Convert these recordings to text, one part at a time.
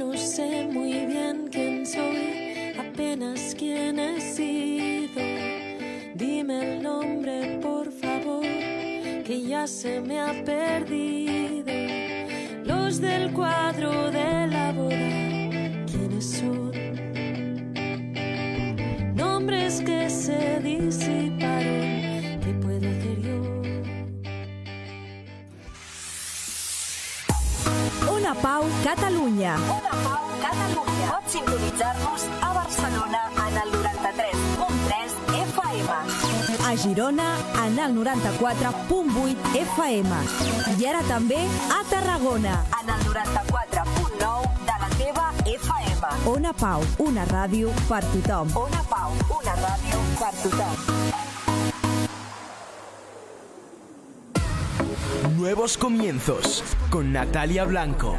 no sé muy bien quién soy, apenas quién he sido. Dime el nombre, por favor, que ya se me ha perdido. Los del cuadro de la boda, ¿quiénes son? Nombres que se disiparon, ¿qué puedo hacer yo? Ona Pau, Catalunya. Ona Pau, Catalunya. Pots sintonitzar-nos a Barcelona en el 93.3 FM. A Girona, en el 94.8 FM. I ara també a Tarragona. En el 94.9 de la teva FM. Ona Pau, una ràdio per tothom. Ona Pau, una ràdio per tothom. Nuevos comienzos con Natalia Blanco.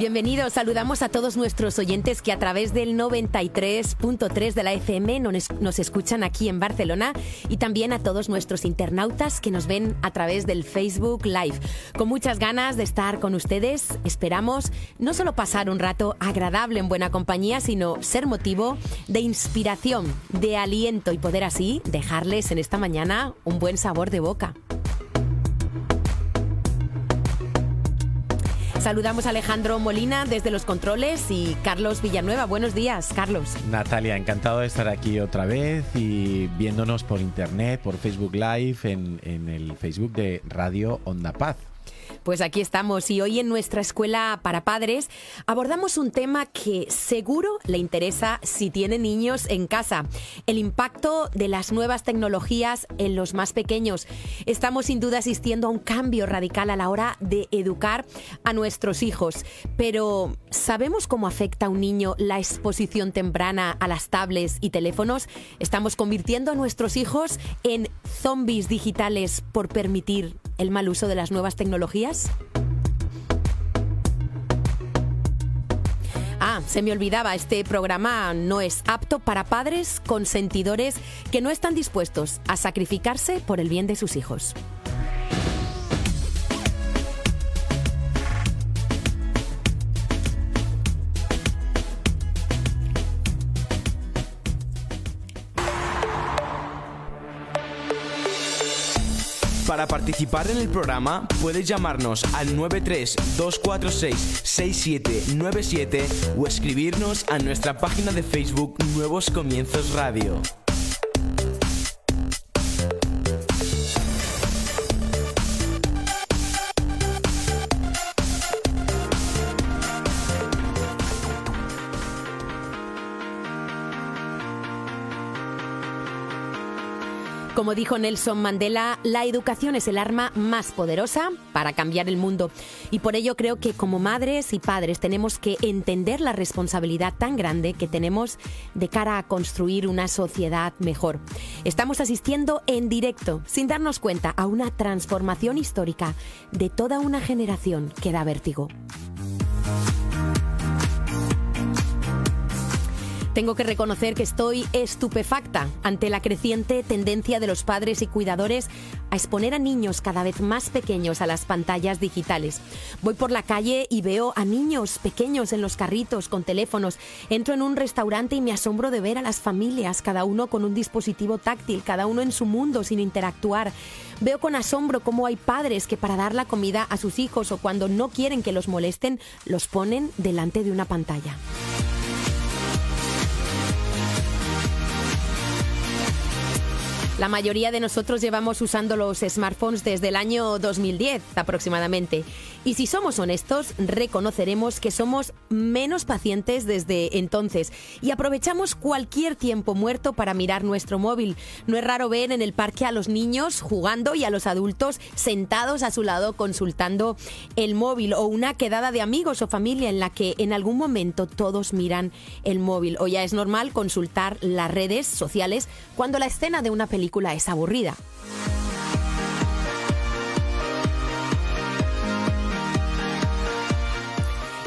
Bienvenidos, saludamos a todos nuestros oyentes que a través del 93.3 de la FM nos, escuchan aquí en Barcelona y también a todos nuestros internautas que nos ven a través del Facebook Live. Con muchas ganas de estar con ustedes, esperamos no solo pasar un rato agradable en buena compañía, sino ser motivo de inspiración, de aliento y poder así dejarles en esta mañana un buen sabor de boca. Saludamos a Alejandro Molina desde los controles y Carlos Villanueva. Buenos días, Carlos. Natalia, encantado de estar aquí otra vez y viéndonos por internet, por Facebook Live, en, el Facebook de Radio Onda Paz. Pues aquí estamos y hoy en nuestra escuela para padres abordamos un tema que seguro le interesa si tiene niños en casa, el impacto de las nuevas tecnologías en los más pequeños. Estamos sin duda asistiendo a un cambio radical a la hora de educar a nuestros hijos, pero ¿sabemos cómo afecta a un niño la exposición temprana a las tablets y teléfonos? Estamos convirtiendo a nuestros hijos en zombies digitales por permitir el mal uso de las nuevas tecnologías? Ah, se me olvidaba, este programa no es apto para padres consentidores que no están dispuestos a sacrificarse por el bien de sus hijos. Para participar en el programa puedes llamarnos al 932466797 o escribirnos a nuestra página de Facebook Nuevos Comienzos Radio. Como dijo Nelson Mandela, la educación es el arma más poderosa para cambiar el mundo. Y por ello creo que como madres y padres tenemos que entender la responsabilidad tan grande que tenemos de cara a construir una sociedad mejor. Estamos asistiendo en directo, sin darnos cuenta, a una transformación histórica de toda una generación que da vértigo. Tengo que reconocer que estoy estupefacta ante la creciente tendencia de los padres y cuidadores a exponer a niños cada vez más pequeños a las pantallas digitales. Voy por la calle y veo a niños pequeños en los carritos con teléfonos. Entro en un restaurante y me asombro de ver a las familias, cada uno con un dispositivo táctil, cada uno en su mundo sin interactuar. Veo con asombro cómo hay padres que para dar la comida a sus hijos o cuando no quieren que los molesten, los ponen delante de una pantalla. La mayoría de nosotros llevamos usando los smartphones desde el año 2010 aproximadamente. Y si somos honestos, reconoceremos que somos menos pacientes desde entonces y aprovechamos cualquier tiempo muerto para mirar nuestro móvil. No es raro ver en el parque a los niños jugando y a los adultos sentados a su lado consultando el móvil o una quedada de amigos o familia en la que en algún momento todos miran el móvil. O ya es normal consultar las redes sociales cuando la escena de una película es aburrida.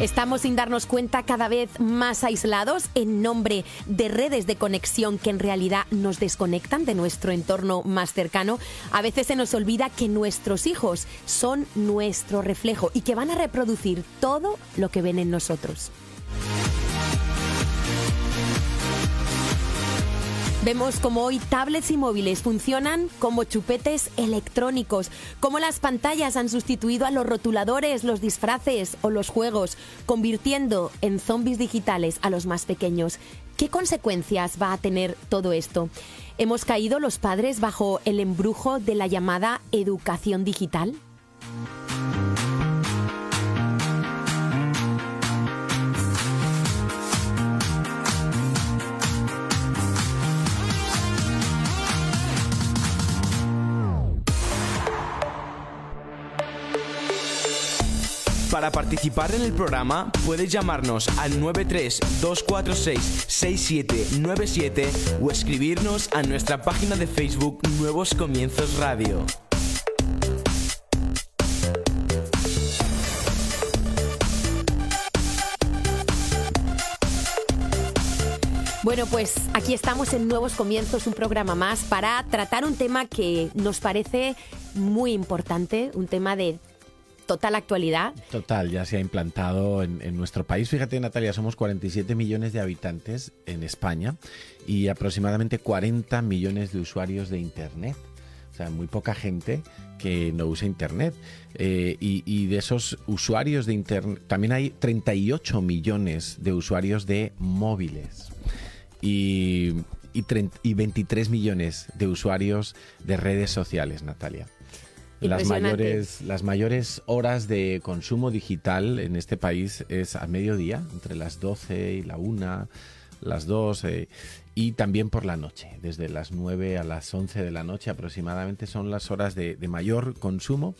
Estamos sin darnos cuenta cada vez más aislados en nombre de redes de conexión que en realidad nos desconectan de nuestro entorno más cercano. A veces se nos olvida que nuestros hijos son nuestro reflejo y que van a reproducir todo lo que ven en nosotros. Vemos como hoy tablets y móviles funcionan como chupetes electrónicos, como las pantallas han sustituido a los rotuladores, los disfraces o los juegos, convirtiendo en zombies digitales a los más pequeños. ¿Qué consecuencias va a tener todo esto? ¿Hemos caído los padres bajo el embrujo de la llamada educación digital? Para participar en el programa puedes llamarnos al 932466797 o escribirnos a nuestra página de Facebook Nuevos Comienzos Radio. Bueno, pues aquí estamos en Nuevos Comienzos, un programa más para tratar un tema que nos parece muy importante, un tema de total actualidad. Total, ya se ha implantado en, nuestro país. Fíjate, Natalia, somos 47 millones de habitantes en España y aproximadamente 40 millones de usuarios de Internet. O sea, muy poca gente que no usa Internet. Eh, y, de esos usuarios de Internet, también hay 38 millones de usuarios de móviles. Y, y 23 millones de usuarios de redes sociales, Natalia. Las mayores, las mayores horas de consumo digital en este país es a mediodía, entre las 12 y la 1, las 2, eh, y también por la noche, desde las 9 a las 11 de la noche aproximadamente son las horas de, de mayor consumo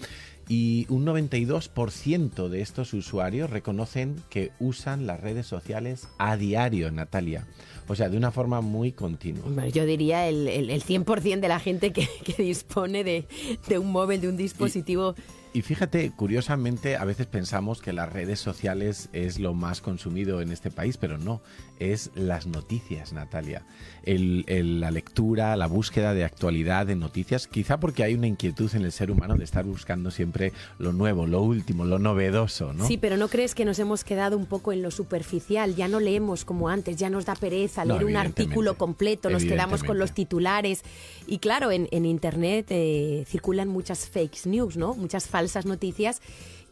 y un 92% de estos usuarios reconocen que usan las redes sociales a diario, Natalia. O sea, de una forma muy continua. Yo diría el, el, el 100% de la gente que, que dispone de, de, un móvil, de un dispositivo. Y, fíjate, curiosamente, a veces pensamos que las redes sociales es lo más consumido en este país, pero no, es las noticias, Natalia. El, el, la lectura, la búsqueda de actualidad, de noticias, quizá porque hay una inquietud en el ser humano de estar buscando siempre lo nuevo, lo último, lo novedoso, ¿no? Sí, pero ¿no crees que nos hemos quedado un poco en lo superficial? Ya no leemos como antes, ya nos da pereza leer no, un artículo completo, nos quedamos con los titulares. Y claro, en, en Internet eh, circulan muchas fake news, ¿no? Muchas falsas noticias.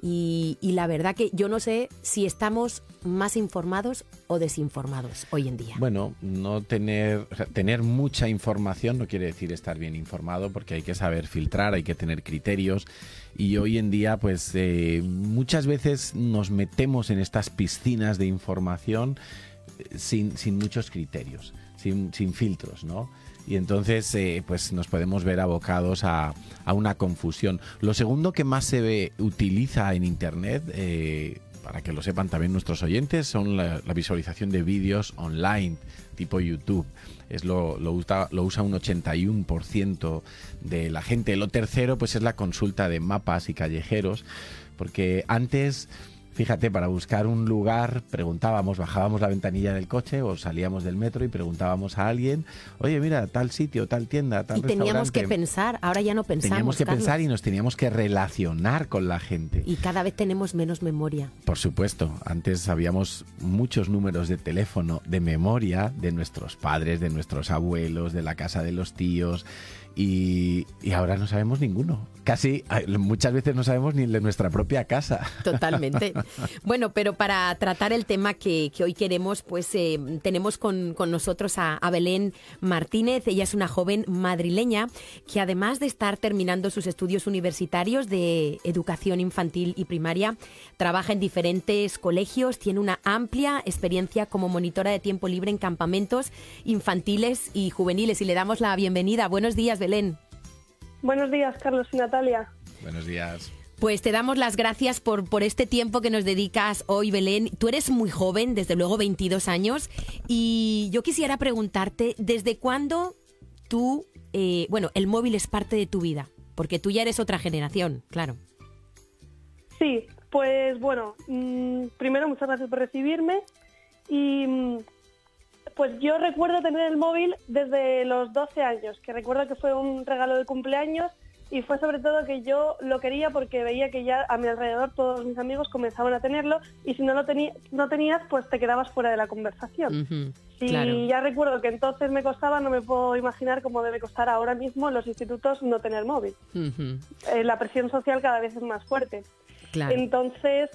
Y, la verdad que yo no sé si estamos más informados o desinformados hoy en día. Bueno, no tener, tener mucha información no quiere decir estar bien informado porque hay que saber filtrar, hay que tener criterios y hoy en día pues eh, muchas veces nos metemos en estas piscinas de información sin, sin muchos criterios, sin, sin filtros, ¿no? Y entonces eh, pues nos podemos ver abocados a, a, una confusión. Lo segundo que más se ve, utiliza en Internet, eh, para que lo sepan también nuestros oyentes, son la, la visualización de vídeos online tipo YouTube. Es lo, lo, usa, lo usa un 81% de la gente. Lo tercero pues es la consulta de mapas y callejeros, porque antes Fíjate, para buscar un lugar preguntábamos, bajábamos la ventanilla del coche o salíamos del metro y preguntábamos a alguien, oye, mira, tal sitio, tal tienda, tal Y teníamos que pensar, ahora ya no pensamos. Teníamos que Carlos. pensar y nos teníamos que relacionar con la gente. Y cada vez tenemos menos memoria. Por supuesto, antes sabíamos muchos números de teléfono de memoria de nuestros padres, de nuestros abuelos, de la casa de los tíos. Y, y, ahora no sabemos ninguno. Casi muchas veces no sabemos ni de nuestra propia casa. Totalmente. Bueno, pero para tratar el tema que, que hoy queremos, pues eh, tenemos con, con nosotros a, a, Belén Martínez. Ella es una joven madrileña que además de estar terminando sus estudios universitarios de educación infantil y primaria, trabaja en diferentes colegios, tiene una amplia experiencia como monitora de tiempo libre en campamentos infantiles y juveniles. Y le damos la bienvenida. Buenos días, Belén. Buenos días, Carlos y Natalia. Buenos días. Pues te damos las gracias por, por este tiempo que nos dedicas hoy, Belén. Tú eres muy joven, desde luego 22 años, y yo quisiera preguntarte, ¿desde cuándo tú, eh, bueno, el móvil es parte de tu vida? Porque tú ya eres otra generación, claro. Sí, pues bueno, mmm, primero muchas gracias por recibirme y mmm, pues yo recuerdo tener el móvil desde los 12 años, que recuerdo que fue un regalo de cumpleaños y fue sobre todo que yo lo quería porque veía que ya a mi alrededor todos mis amigos comenzaban a tenerlo y si no lo no tenías pues te quedabas fuera de la conversación. Uh -huh, y claro. ya recuerdo que entonces me costaba, no me puedo imaginar cómo debe costar ahora mismo en los institutos no tener móvil. Uh -huh. eh, la presión social cada vez es más fuerte. Claro. Entonces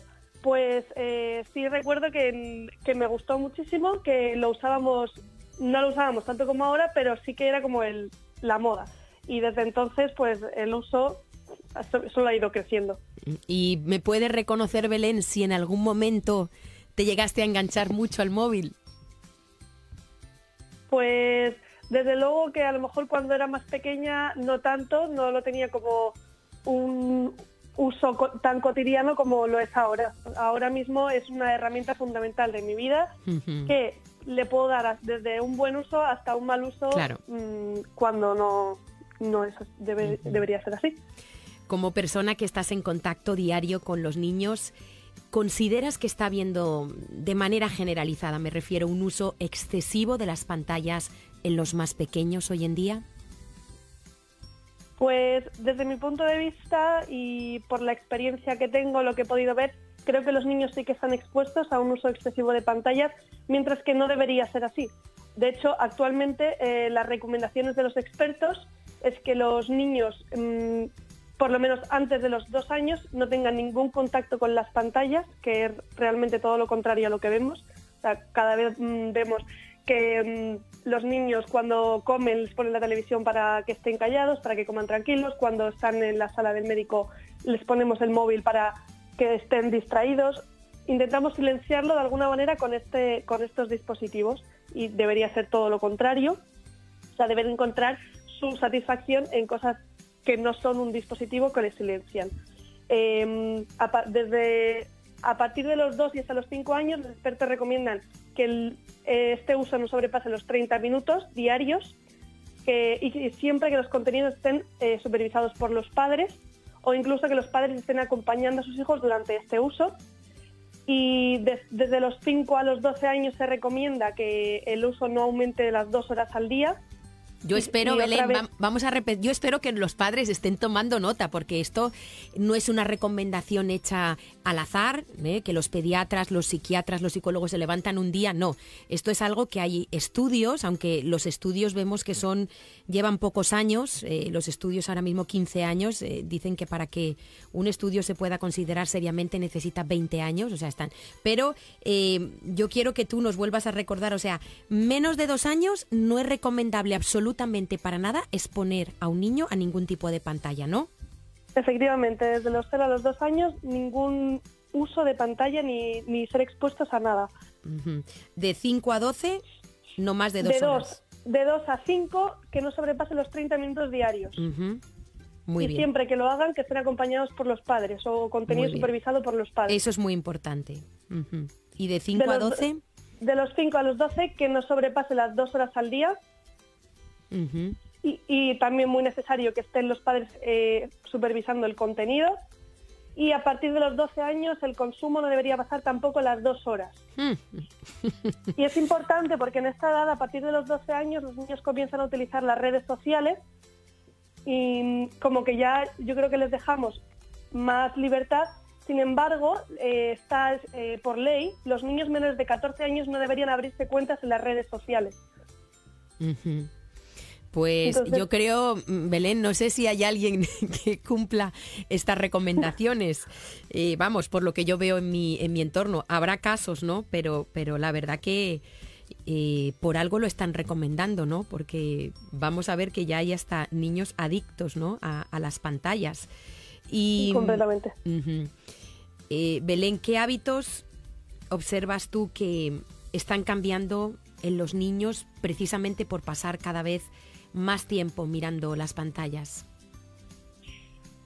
pues eh, sí recuerdo que, que, me gustó muchísimo, que lo usábamos, no lo usábamos tanto como ahora, pero sí que era como el, la moda. Y desde entonces, pues el uso solo ha ido creciendo. ¿Y me puedes reconocer, Belén, si en algún momento te llegaste a enganchar mucho al móvil? Pues desde luego que a lo mejor cuando era más pequeña no tanto, no lo tenía como un, uso co tan cotidiano como lo es ahora. Ahora mismo es una herramienta fundamental de mi vida uh -huh. que le puedo dar desde un buen uso hasta un mal uso claro. mmm, cuando no, no es, debe, uh -huh. debería ser así. Como persona que estás en contacto diario con los niños, ¿consideras que está habiendo de manera generalizada, me refiero, un uso excesivo de las pantallas en los más pequeños hoy en día? Pues desde mi punto de vista y por la experiencia que tengo, lo que he podido ver, creo que los niños sí que están expuestos a un uso excesivo de pantallas, mientras que no debería ser así. De hecho, actualmente eh, las recomendaciones de los expertos es que los niños, mmm, por lo menos antes de los dos años, no tengan ningún contacto con las pantallas, que es realmente todo lo contrario a lo que vemos. O sea, cada vez mmm, vemos que mmm, los niños cuando comen les ponen la televisión para que estén callados, para que coman tranquilos. Cuando están en la sala del médico les ponemos el móvil para que estén distraídos. Intentamos silenciarlo de alguna manera con, este, con estos dispositivos y debería ser todo lo contrario. O sea, deben encontrar su satisfacción en cosas que no son un dispositivo que les silencian. Eh, desde a partir de los 2 y hasta los 5 años, los expertos recomiendan que el, este uso no sobrepase los 30 minutos diarios y siempre que los contenidos estén eh, supervisados por los padres o incluso que los padres estén acompañando a sus hijos durante este uso. Y desde los 5 a los 12 años se recomienda que el uso no aumente de las 2 horas al día yo espero, Belén, vamos a repetir, yo espero que los padres estén tomando nota, porque esto no es una recomendación hecha al azar, ¿eh? que los pediatras, los psiquiatras, los psicólogos se levantan un día, no. Esto es algo que hay estudios, aunque los estudios vemos que son llevan pocos años, eh, los estudios ahora mismo 15 años, eh, dicen que para que un estudio se pueda considerar seriamente necesita 20 años, o sea, están. Pero yo quiero que tú nos vuelvas a recordar, o sea, menos de dos años no es recomendable absolutamente para nada exponer a un niño a ningún tipo de pantalla, ¿no? Efectivamente, desde los 0 a los 2 años ningún uso de pantalla ni, ni ser expuestos a nada. De 5 a 12, no más de 2 de horas. de 2 a 5, que no sobrepase los 30 minutos diarios. Muy y bien. siempre que lo hagan, que estén acompañados por los padres o contenido supervisado por los padres. Eso es muy importante. ¿Y de 5 a 12? De los 5 a los 12, que no sobrepase las 2 horas al día. Y, también muy necesario que estén los padres eh, supervisando el contenido. Y a partir de los 12 años el consumo no debería pasar tampoco las dos horas. Mm. y es importante porque en esta edad, a partir de los 12 años, los niños comienzan a utilizar las redes sociales y como que ya yo creo que les dejamos más libertad. Sin embargo, eh, está eh, por ley, los niños menores de 14 años no deberían abrirse cuentas en las redes sociales. Pues yo creo, mm, Belén, no sé si hay alguien que cumpla estas recomendaciones. Eh, vamos, por lo que yo veo en mi, en mi entorno. Habrá casos, ¿no? Pero, pero la verdad que eh, por algo lo están recomendando, ¿no? Porque vamos a ver que ya hay hasta niños adictos, ¿no? A, las pantallas. Y, Completamente. Eh, Belén, ¿qué hábitos observas tú que están cambiando en los niños precisamente por pasar cada vez más tiempo mirando las pantallas?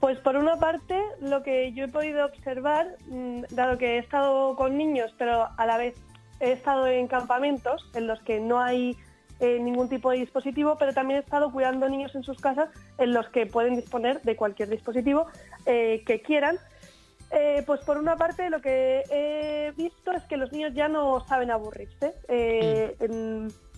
Pues por una parte, lo que yo he podido observar, mm, dado que he estado con niños, pero a la vez he estado en campamentos en los que no hay eh, ningún tipo de dispositivo, pero también he estado cuidando niños en sus casas en los que pueden disponer de cualquier dispositivo eh, que quieran. Eh, pues por una parte lo que he visto es que los niños ya no saben aburrirse. Mm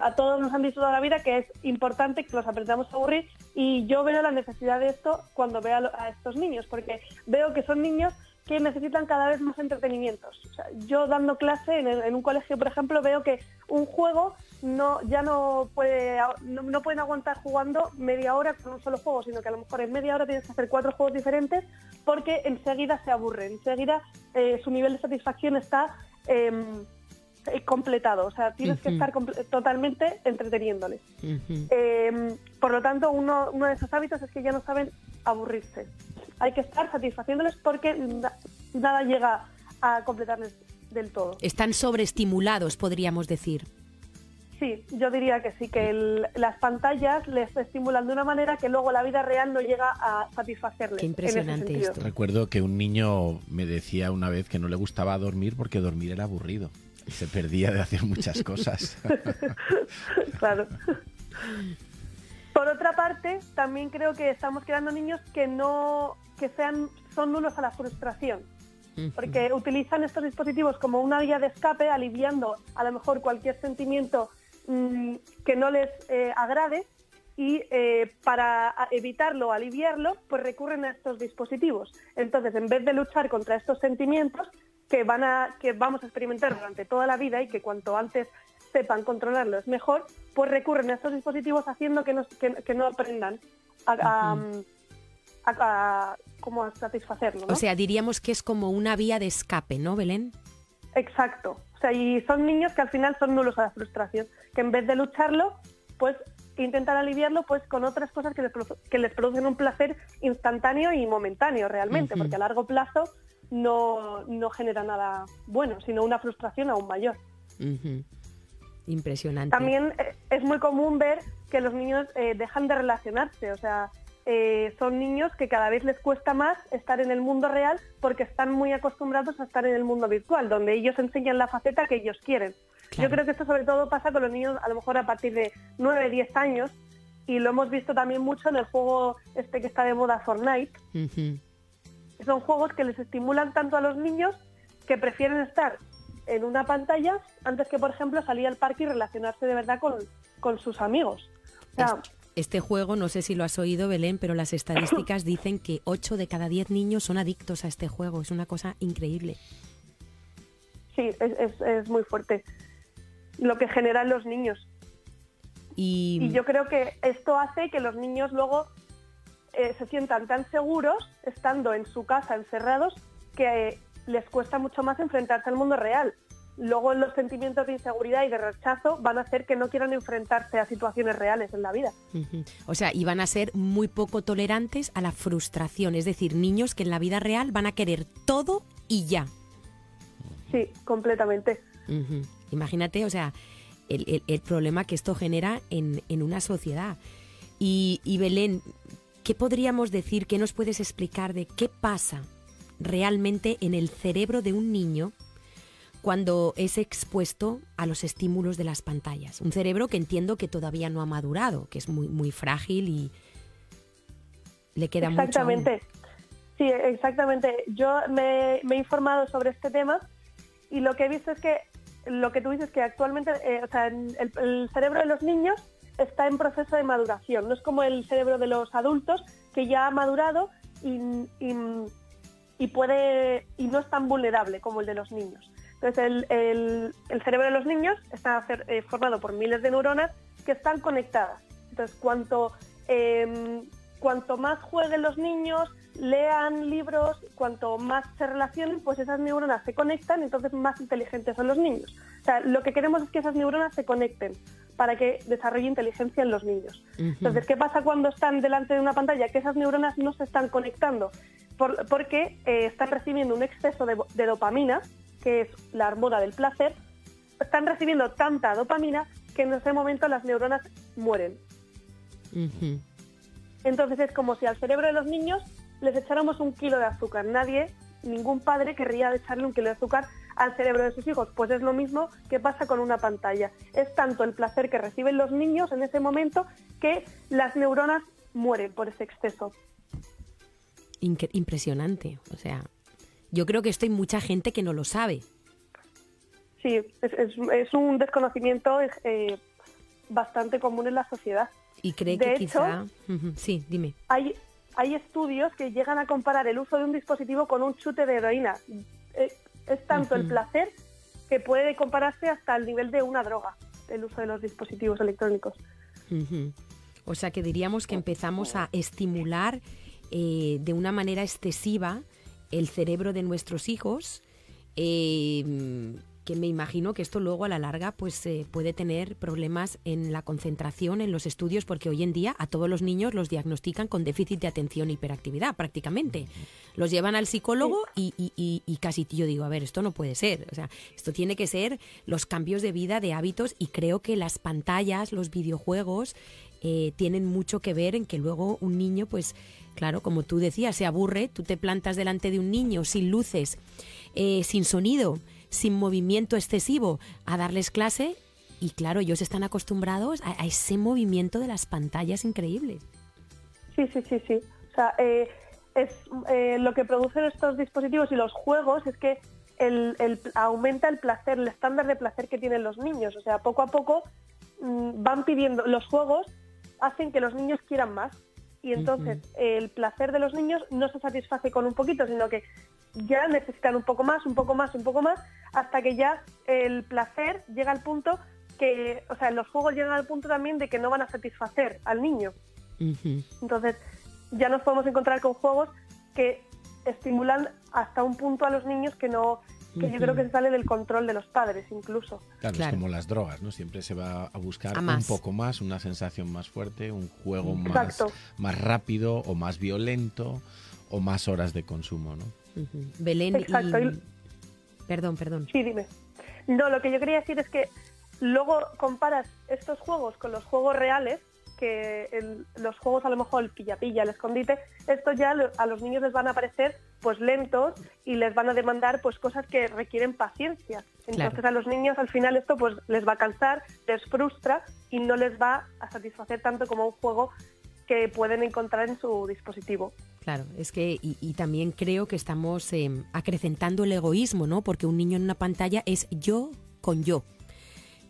a todos nos han dicho toda la vida que es importante que los aprendamos a aburrir y yo veo la necesidad de esto cuando veo a, estos niños, porque veo que son niños que necesitan cada vez más entretenimientos. yo dando clase en, un colegio, por ejemplo, veo que un juego no ya no puede no, pueden aguantar jugando media hora con un solo juego, sino que a lo mejor en media hora tienes que hacer cuatro juegos diferentes porque enseguida se aburren, enseguida eh, su nivel de satisfacción está eh, completado, o sea, tienes que estar totalmente entreteniéndoles. Em, por lo tanto, uno, uno de esos hábitos es que ya no saben aburrirse. Hay que estar satisfaciéndoles porque nada llega a completarles del todo. Están sobreestimulados, podríamos decir. Sí, yo diría que sí, que las pantallas les estimulan de una manera que luego la vida real no llega a satisfacerles. Qué impresionante esto. Recuerdo que un niño me decía una vez que no le gustaba dormir porque dormir era aburrido se perdía de hacer muchas cosas. claro. Por otra parte, también creo que estamos creando niños que no que sean son nulos a la frustración, porque utilizan estos dispositivos como una vía de escape, aliviando a lo mejor cualquier sentimiento mm, que no les eh, agrade y eh, para evitarlo, aliviarlo, pues recurren a estos dispositivos. Entonces, en vez de luchar contra estos sentimientos, que, van a, que vamos a experimentar durante toda la vida y que cuanto antes sepan controlarlo es mejor, pues recurren a estos dispositivos haciendo que no, que, no aprendan a, a, satisfacerlo. O sea, diríamos que es como una vía de escape, ¿no, Belén? Exacto. O sea, y son niños que al final son nulos a la frustración, que en vez de lucharlo, pues intentan aliviarlo pues con otras cosas que les, que les producen un placer instantáneo y momentáneo realmente, porque a largo plazo no, no genera nada bueno, sino una frustración aún mayor. Impresionante. También eh, es muy común ver que los niños eh, dejan de relacionarse, o sea, eh, son niños que cada vez les cuesta más estar en el mundo real porque están muy acostumbrados a estar en el mundo virtual, donde ellos enseñan la faceta que ellos quieren. Claro. Yo creo que esto sobre todo pasa con los niños a lo mejor a partir de 9, 10 años y lo hemos visto también mucho en el juego este que está de moda Fortnite. Son juegos que les estimulan tanto a los niños que prefieren estar en una pantalla antes que, por ejemplo, salir al parque y relacionarse de verdad con, con sus amigos. O sea, Este juego, no sé si lo has oído, Belén, pero las estadísticas dicen que 8 de cada 10 niños son adictos a este juego. Es una cosa increíble. sí, es, es- es muy fuerte lo que generan los niños. Y, Y yo creo que esto hace que los niños luego eh, se sientan tan seguros estando en su casa encerrados que eh, les cuesta mucho más enfrentarse al mundo real. Luego los sentimientos de inseguridad y de rechazo van a hacer que no quieran enfrentarse a situaciones reales en la vida. O sea, y van a ser muy poco tolerantes a la frustración. Es decir, niños que en la vida real van a querer todo y ya. Sí, completamente. Imagínate, o sea, el, el- el problema que esto genera en, en una sociedad. Y, y Belén, ¿qué podríamos decir, qué nos puedes explicar de qué pasa realmente en el cerebro de un niño cuando es expuesto a los estímulos de las pantallas? Un cerebro que entiendo que todavía no ha madurado, que es muy, muy frágil y le queda mucho. aún. Exactamente. Sí, exactamente. Yo me, me he informado sobre este tema y lo que he visto es que lo que tú dices que actualmente, eh, o sea, el, el cerebro de los niños está en proceso de maduración. No es como el cerebro de los adultos que ya ha madurado y, y- y puede y no es tan vulnerable como el de los niños. Entonces, el, el- el cerebro de los niños está eh, formado por miles de neuronas que están conectadas. Entonces, cuanto, eh, cuanto más jueguen los niños, lean libros, cuanto más se relacionen, pues esas neuronas se conectan, entonces más inteligentes son los niños. O sea, lo que queremos es que esas neuronas se conecten para que desarrolle inteligencia en los niños. Entonces, ¿qué pasa cuando están delante de una pantalla? Que esas neuronas no se están conectando por- porque eh, están recibiendo un exceso de, de dopamina, que es la hormona del placer, están recibiendo tanta dopamina que en ese momento las neuronas mueren. Entonces es como si al cerebro de los niños les echáramos un kilo de azúcar. Nadie, ningún padre querría echarle un kilo de azúcar al cerebro de sus hijos. Pues es lo mismo que pasa con una pantalla. Es tanto el placer que reciben los niños en ese momento que las neuronas mueren por ese exceso. Incre- impresionante. O sea, yo creo que esto hay mucha gente que no lo sabe. Sí, es, es- es un desconocimiento eh, bastante común en la sociedad. Y cree De que hecho- quizá... Sí, dime. Hay, hay estudios que llegan a comparar el uso de un dispositivo con un chute de heroína. Eh, Es tanto el placer que puede compararse hasta el nivel de una droga, el uso de los dispositivos electrónicos. O sea que diríamos que empezamos a estimular eh, de una manera excesiva el cerebro de nuestros hijos, eh, que me imagino que esto luego a la larga pues eh, puede tener problemas en la concentración, en los estudios, porque hoy en día a todos los niños los diagnostican con déficit de atención e hiperactividad prácticamente. Los llevan al psicólogo y, y- y- y casi yo digo, a ver, esto no puede ser. O sea, esto tiene que ser los cambios de vida, de hábitos y creo que las pantallas, los videojuegos eh, tienen mucho que ver en que luego un niño, pues claro, como tú decías, se aburre, tú te plantas delante de un niño sin luces, eh, sin sonido, sin movimiento excesivo, a darles clase y claro, ellos están acostumbrados a, ese movimiento de las pantallas increíbles. Sí, sí, sí, sí. O sea, eh, es, eh, lo que producen estos dispositivos y los juegos es que aumenta el placer, el estándar de placer que tienen los niños. O sea, poco a poco mm, van pidiendo, los juegos hacen que los niños quieran más. Y entonces el placer de los niños no se satisface con un poquito, sino que ya necesitan un poco más, un poco más, un poco más, hasta que ya el placer llega al punto que, o sea, los juegos llegan al punto también de que no van a satisfacer al niño. Entonces, ya nos podemos encontrar con juegos que estimulan hasta un punto a los niños que no, que yo creo que se sale del control de los padres incluso. Claro, Claro. es como las drogas, ¿no? Siempre se va a buscar A un poco más, una sensación más fuerte, un juego más, más rápido o más violento o más horas de consumo, ¿no? Ujú. Belén Exacto, y- Perdón, perdón. Sí, dime. No, lo que yo quería decir es que luego comparas estos juegos con los juegos reales, que el- los juegos a lo mejor el pilla-pilla, el escondite, esto ya a los niños les van a parecer pues lentos y les van a demandar pues cosas que requieren paciencia. Entonces Claro. a los niños al final esto pues les va a cansar, les frustra y no les va a satisfacer tanto como un juego que pueden encontrar en su dispositivo. Claro, es que y, y también creo que estamos eh, acrecentando el egoísmo, ¿no? Porque un niño en una pantalla es yo con yo.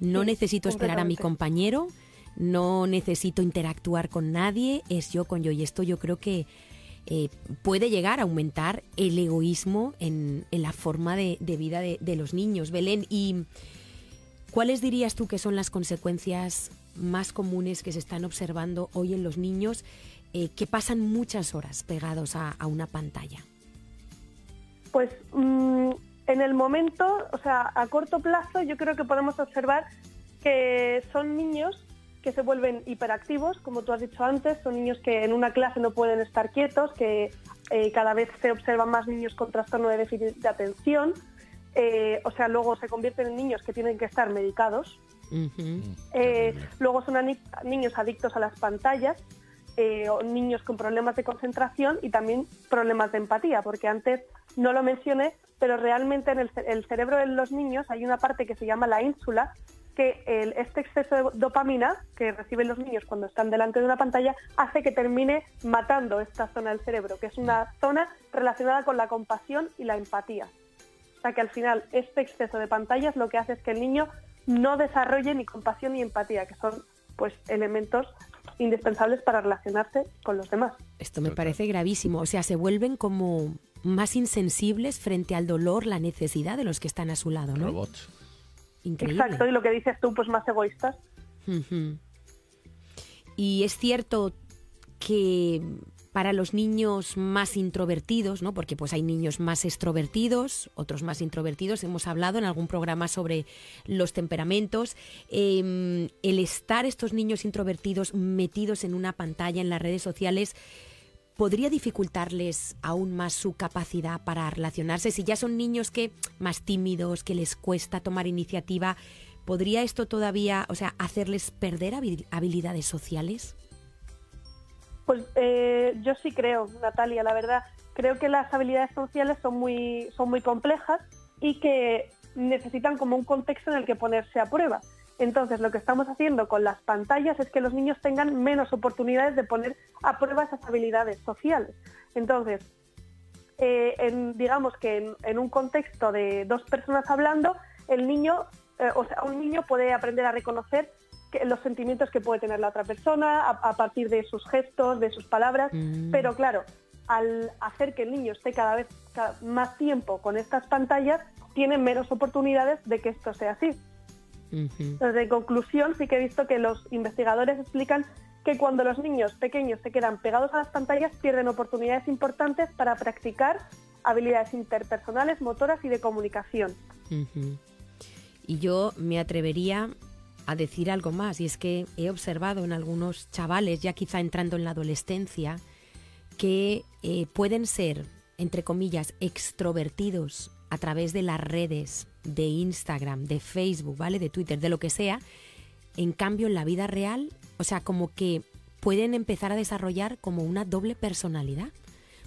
No Sí, necesito esperar a mi compañero, no necesito interactuar con nadie, es yo con yo. Y esto yo creo que eh, puede llegar a aumentar el egoísmo en, en la forma de, de vida de, de los niños. Belén, ¿y cuáles dirías tú que son las consecuencias más comunes que se están observando hoy en los niños eh, que pasan muchas horas pegados a, una pantalla? Pues mm, en el momento, o sea, a corto plazo, yo creo que podemos observar que son niños que se vuelven hiperactivos, como tú has dicho antes, son niños que en una clase no pueden estar quietos, que eh, cada vez se observan más niños con trastorno de déficit de atención, eh, o sea, luego se convierten en niños que tienen que estar medicados, Ujú. eh, luego son ani- niños adictos a las pantallas, eh, o niños con problemas de concentración y también problemas de empatía, porque antes no lo mencioné, pero realmente en el, ce- el cerebro de los niños hay una parte que se llama la ínsula, que el- este exceso de dopamina que reciben los niños cuando están delante de una pantalla hace que termine matando esta zona del cerebro, que es una zona relacionada con la compasión y la empatía. O sea que al final este exceso de pantallas lo que hace es que el niño no desarrolle ni compasión ni empatía, que son pues elementos indispensables para relacionarse con los demás. Esto me parece gravísimo. O sea, se vuelven como más insensibles frente al dolor, la necesidad de los que están a su lado, ¿no? Robots. Increíble. Exacto, y lo que dices tú, pues más egoístas. Y es cierto que para los niños más introvertidos, ¿no? Porque pues hay niños más extrovertidos, otros más introvertidos. Hemos hablado en algún programa sobre los temperamentos. Eh, el estar estos niños introvertidos metidos en una pantalla en las redes sociales podría dificultarles aún más su capacidad para relacionarse. Si ya son niños que más tímidos, que les cuesta tomar iniciativa, ¿podría esto todavía, o sea, hacerles perder habil- habilidades sociales? Pues eh, yo sí creo, Natalia, la verdad. Creo que las habilidades sociales son muy, son muy complejas y que necesitan como un contexto en el que ponerse a prueba. Entonces, lo que estamos haciendo con las pantallas es que los niños tengan menos oportunidades de poner a prueba esas habilidades sociales. Entonces, eh, en- digamos que en, en un contexto de dos personas hablando, el niño, eh, o sea, un niño puede aprender a reconocer que- los sentimientos que puede tener la otra persona a, a partir de sus gestos, de sus palabras, Mm. pero claro, al hacer que el niño esté cada vez más tiempo con estas pantallas, tiene menos oportunidades de que esto sea así. Entonces, en conclusión, sí que he visto que los investigadores explican que cuando los niños pequeños se quedan pegados a las pantallas pierden oportunidades importantes para practicar habilidades interpersonales, motoras y de comunicación. Y yo me atrevería a decir algo más, y es que he observado en algunos chavales, ya quizá entrando en la adolescencia, que eh, pueden ser, entre comillas, extrovertidos a través de las redes, de Instagram, de Facebook, ¿vale? De Twitter, de lo que sea. En cambio, en la vida real, o sea, como que pueden empezar a desarrollar como una doble personalidad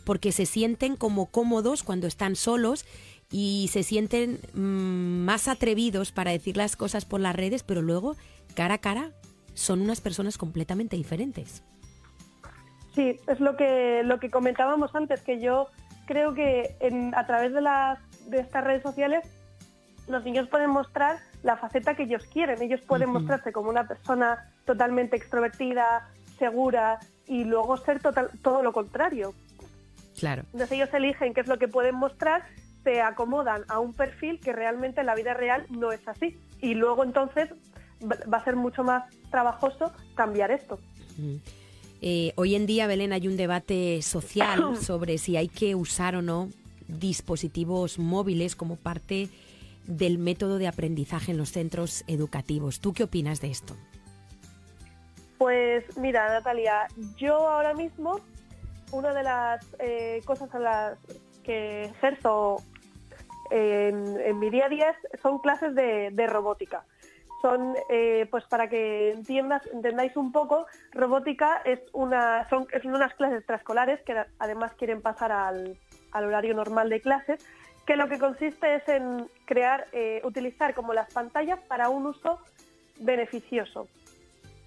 porque se sienten como cómodos cuando están solos y se sienten mm, más atrevidos para decir las cosas por las redes, pero luego, cara a cara, son unas personas completamente diferentes. Sí, es lo que, lo que comentábamos antes, que yo creo que en- a través de, las, de estas redes sociales los niños pueden mostrar la faceta que ellos quieren. Ellos pueden mostrarse como una persona totalmente extrovertida, segura y luego ser total, todo lo contrario. Claro. Entonces ellos eligen qué es lo que pueden mostrar, se acomodan a un perfil que realmente en la vida real no es así. Y luego entonces va a ser mucho más trabajoso cambiar esto. Eh, hoy en día, Belén, hay un debate social sobre si hay que usar o no dispositivos móviles como parte del método de aprendizaje en los centros educativos. ¿Tú qué opinas de esto? Pues mira, Natalia, yo ahora mismo una de las eh, cosas a las que ejerzo en, mi día a día son clases de, robótica. Son, eh, pues para que entiendas, entendáis un poco, robótica es una, son, unas clases extraescolares que además quieren pasar al, horario normal de clases, que lo que consiste es en crear, eh, utilizar como las pantallas para un uso beneficioso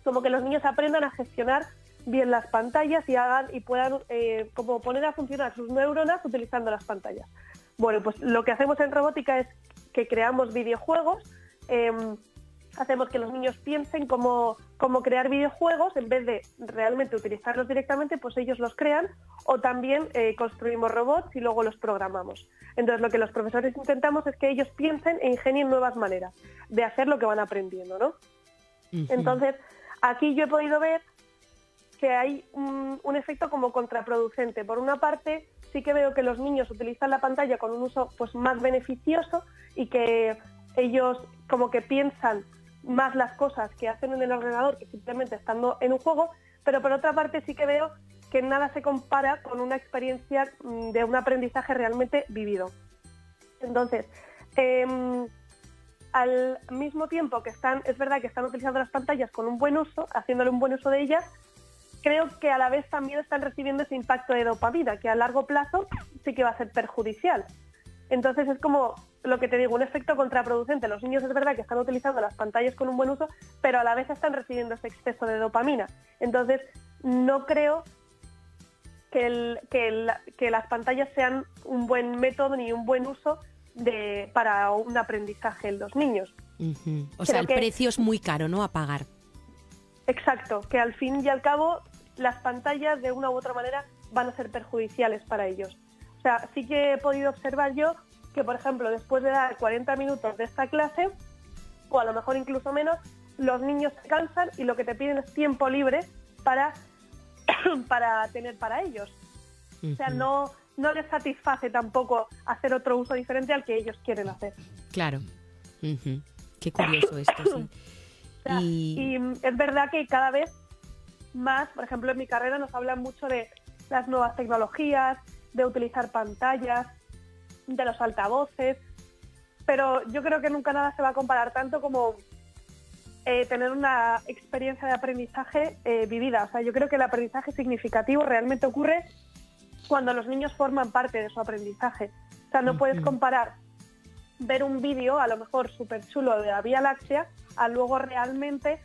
como que los niños aprendan a gestionar bien las pantallas y hagan y puedan eh, como poner a funcionar sus neuronas utilizando las pantallas. Bueno, pues lo que hacemos en robótica es que creamos videojuegos, em, hacemos que los niños piensen cómo, cómo, crear videojuegos en vez de realmente utilizarlos directamente, pues ellos los crean o también eh, construimos robots y luego los programamos. Entonces lo que los profesores intentamos es que ellos piensen e ingenien nuevas maneras de hacer lo que van aprendiendo, ¿no? Entonces, Aquí yo he podido ver que hay un, efecto como contraproducente. Por una parte, sí que veo que los niños utilizan la pantalla con un uso pues más beneficioso y que ellos como que piensan más las cosas que hacen en el ordenador que simplemente estando en un juego, pero por otra parte sí que veo que nada se compara con una experiencia mm, de un aprendizaje realmente vivido. Entonces, em, al mismo tiempo que están, es verdad que están utilizando las pantallas con un buen uso, haciéndole un buen uso de ellas, creo que a la vez también están recibiendo ese impacto de dopamina, que a largo plazo sí que va a ser perjudicial. Entonces es como lo que te digo, un efecto contraproducente. Los niños es verdad que están utilizando las pantallas con un buen uso, pero a la vez están recibiendo ese exceso de dopamina. Entonces no creo que, que las pantallas sean un buen método ni un buen uso de, para un aprendizaje en los niños. O sea, el precio es muy caro, ¿no? A pagar. Exacto, que al fin y al cabo las pantallas de una u otra manera van a ser perjudiciales para ellos. O sea, sí que he podido observar yo que, por ejemplo, después de dar 40 minutos de esta clase, o a lo mejor incluso menos, los niños se cansan y lo que te piden es tiempo libre para, para tener para ellos. O sea, no, no les satisface tampoco hacer otro uso diferente al que ellos quieren hacer. Claro. Qué curioso esto, sí. y... es verdad que cada vez más, por ejemplo, en mi carrera nos hablan mucho de las nuevas tecnologías, de utilizar pantallas, de los altavoces, pero yo creo que nunca nada se va a comparar tanto como eh, tener una experiencia de aprendizaje eh, vivida. O sea, yo creo que el aprendizaje significativo realmente ocurre cuando los niños forman parte de su aprendizaje. O sea, no puedes comparar ver un vídeo, a lo mejor súper chulo de la Vía Láctea, a luego realmente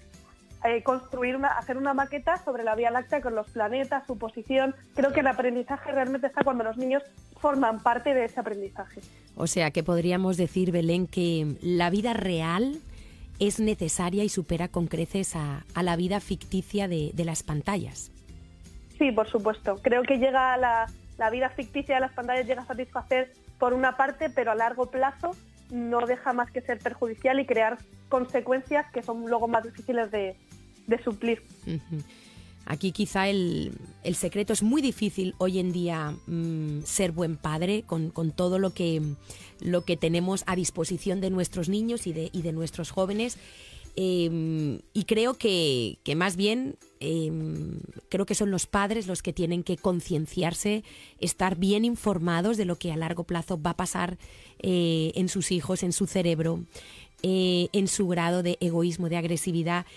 eh, construir una, hacer una maqueta sobre la Vía Láctea con los planetas, su posición. Creo que el aprendizaje realmente está cuando los niños forman parte de ese aprendizaje. O sea, que podríamos decir, Belén, que la vida real es necesaria y supera con creces a, la vida ficticia de las pantallas. Sí, por supuesto. Creo que llega la, la vida ficticia de las pantallas llega a satisfacer por una parte, pero a largo plazo no deja más que ser perjudicial y crear consecuencias que son luego más difíciles de, suplir. Aquí quizá el, el, secreto es muy difícil hoy en día mm, ser buen padre con, con, todo lo que, lo que tenemos a disposición de nuestros niños y de, y de nuestros jóvenes. Em, y creo que, más bien em, creo que son los padres los que tienen que concienciarse, estar bien informados de lo que a largo plazo va a pasar eh, en sus hijos, en su cerebro, eh, en su grado de egoísmo, de agresividad.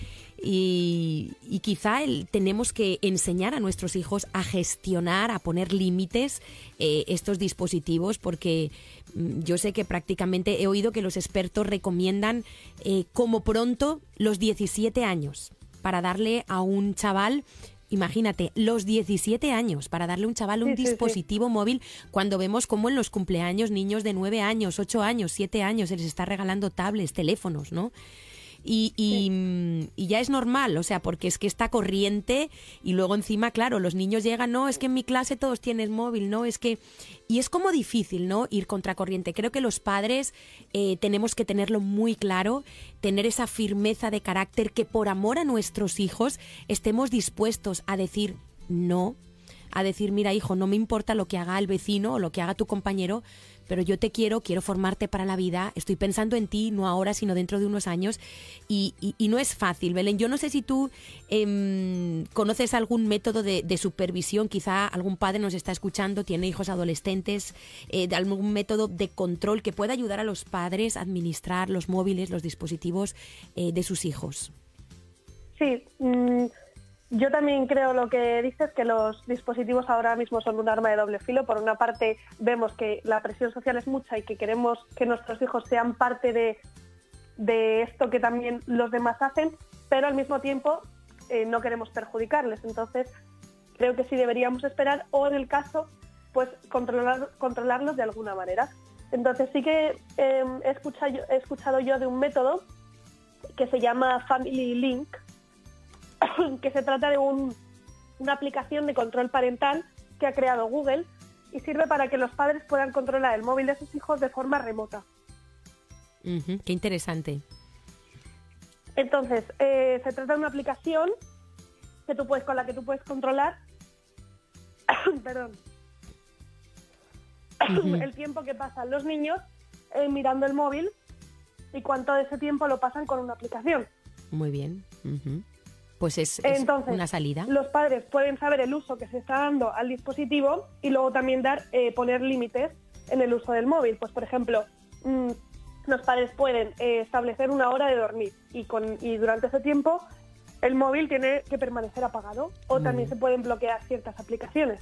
Y, quizá tenemos que enseñar a nuestros hijos a gestionar, a poner límites eh, estos dispositivos, porque mm, yo sé que prácticamente he oído que los expertos recomiendan eh, como pronto los 17 años para darle a un chaval Imagínate, los 17 años para darle a un chaval un dispositivo móvil cuando vemos cómo en los cumpleaños niños de 9 años, 8 años, 7 años se les está regalando tablets, teléfonos, ¿no? Y, y, ya es normal, o sea, porque es que está corriente y luego encima, claro, los niños llegan, no, es que en mi clase todos tienen móvil, ¿no? Es que... Y es como difícil, ¿no? Ir contracorriente. Creo que los padres eh, tenemos que tenerlo muy claro, tener esa firmeza de carácter que por amor a nuestros hijos estemos dispuestos a decir no a decir, mira hijo, no me importa lo que haga el vecino o lo que haga tu compañero, pero yo te quiero, quiero formarte para la vida, estoy pensando en ti, no ahora, sino dentro de unos años, y, no es fácil, Belén. Yo no sé si tú em, conoces algún método de, supervisión, quizá algún padre nos está escuchando, tiene hijos adolescentes, eh, de algún método de control que pueda ayudar a los padres a administrar los móviles, los dispositivos eh, de sus hijos. Sí, mm, yo también creo lo que dices, que los dispositivos ahora mismo son un arma de doble filo. Por una parte, vemos que la presión social es mucha y que queremos que nuestros hijos sean parte de, esto que también los demás hacen, pero al mismo tiempo eh, no queremos perjudicarles. Entonces, creo que sí deberíamos esperar o, en el caso, pues controlar, controlarlos de alguna manera. Entonces, sí que em, he, escuchado, he escuchado yo de un método que se llama Family Link, que se trata de una aplicación de control parental que ha creado Google y sirve para que los padres puedan controlar el móvil de sus hijos de forma remota. qué interesante. Entonces, eh, se trata de una aplicación que tú puedes, con la que tú puedes controlar perdón, el tiempo que pasan los niños eh, mirando el móvil y cuánto de ese tiempo lo pasan con una aplicación. Muy bien pues es, una salida. Los padres pueden saber el uso que se está dando al dispositivo y luego también dar eh, poner límites en el uso del móvil. Pues por ejemplo, mm, los padres pueden eh, establecer una hora de dormir y, con, y durante ese tiempo el móvil tiene que permanecer apagado o también se pueden bloquear ciertas aplicaciones.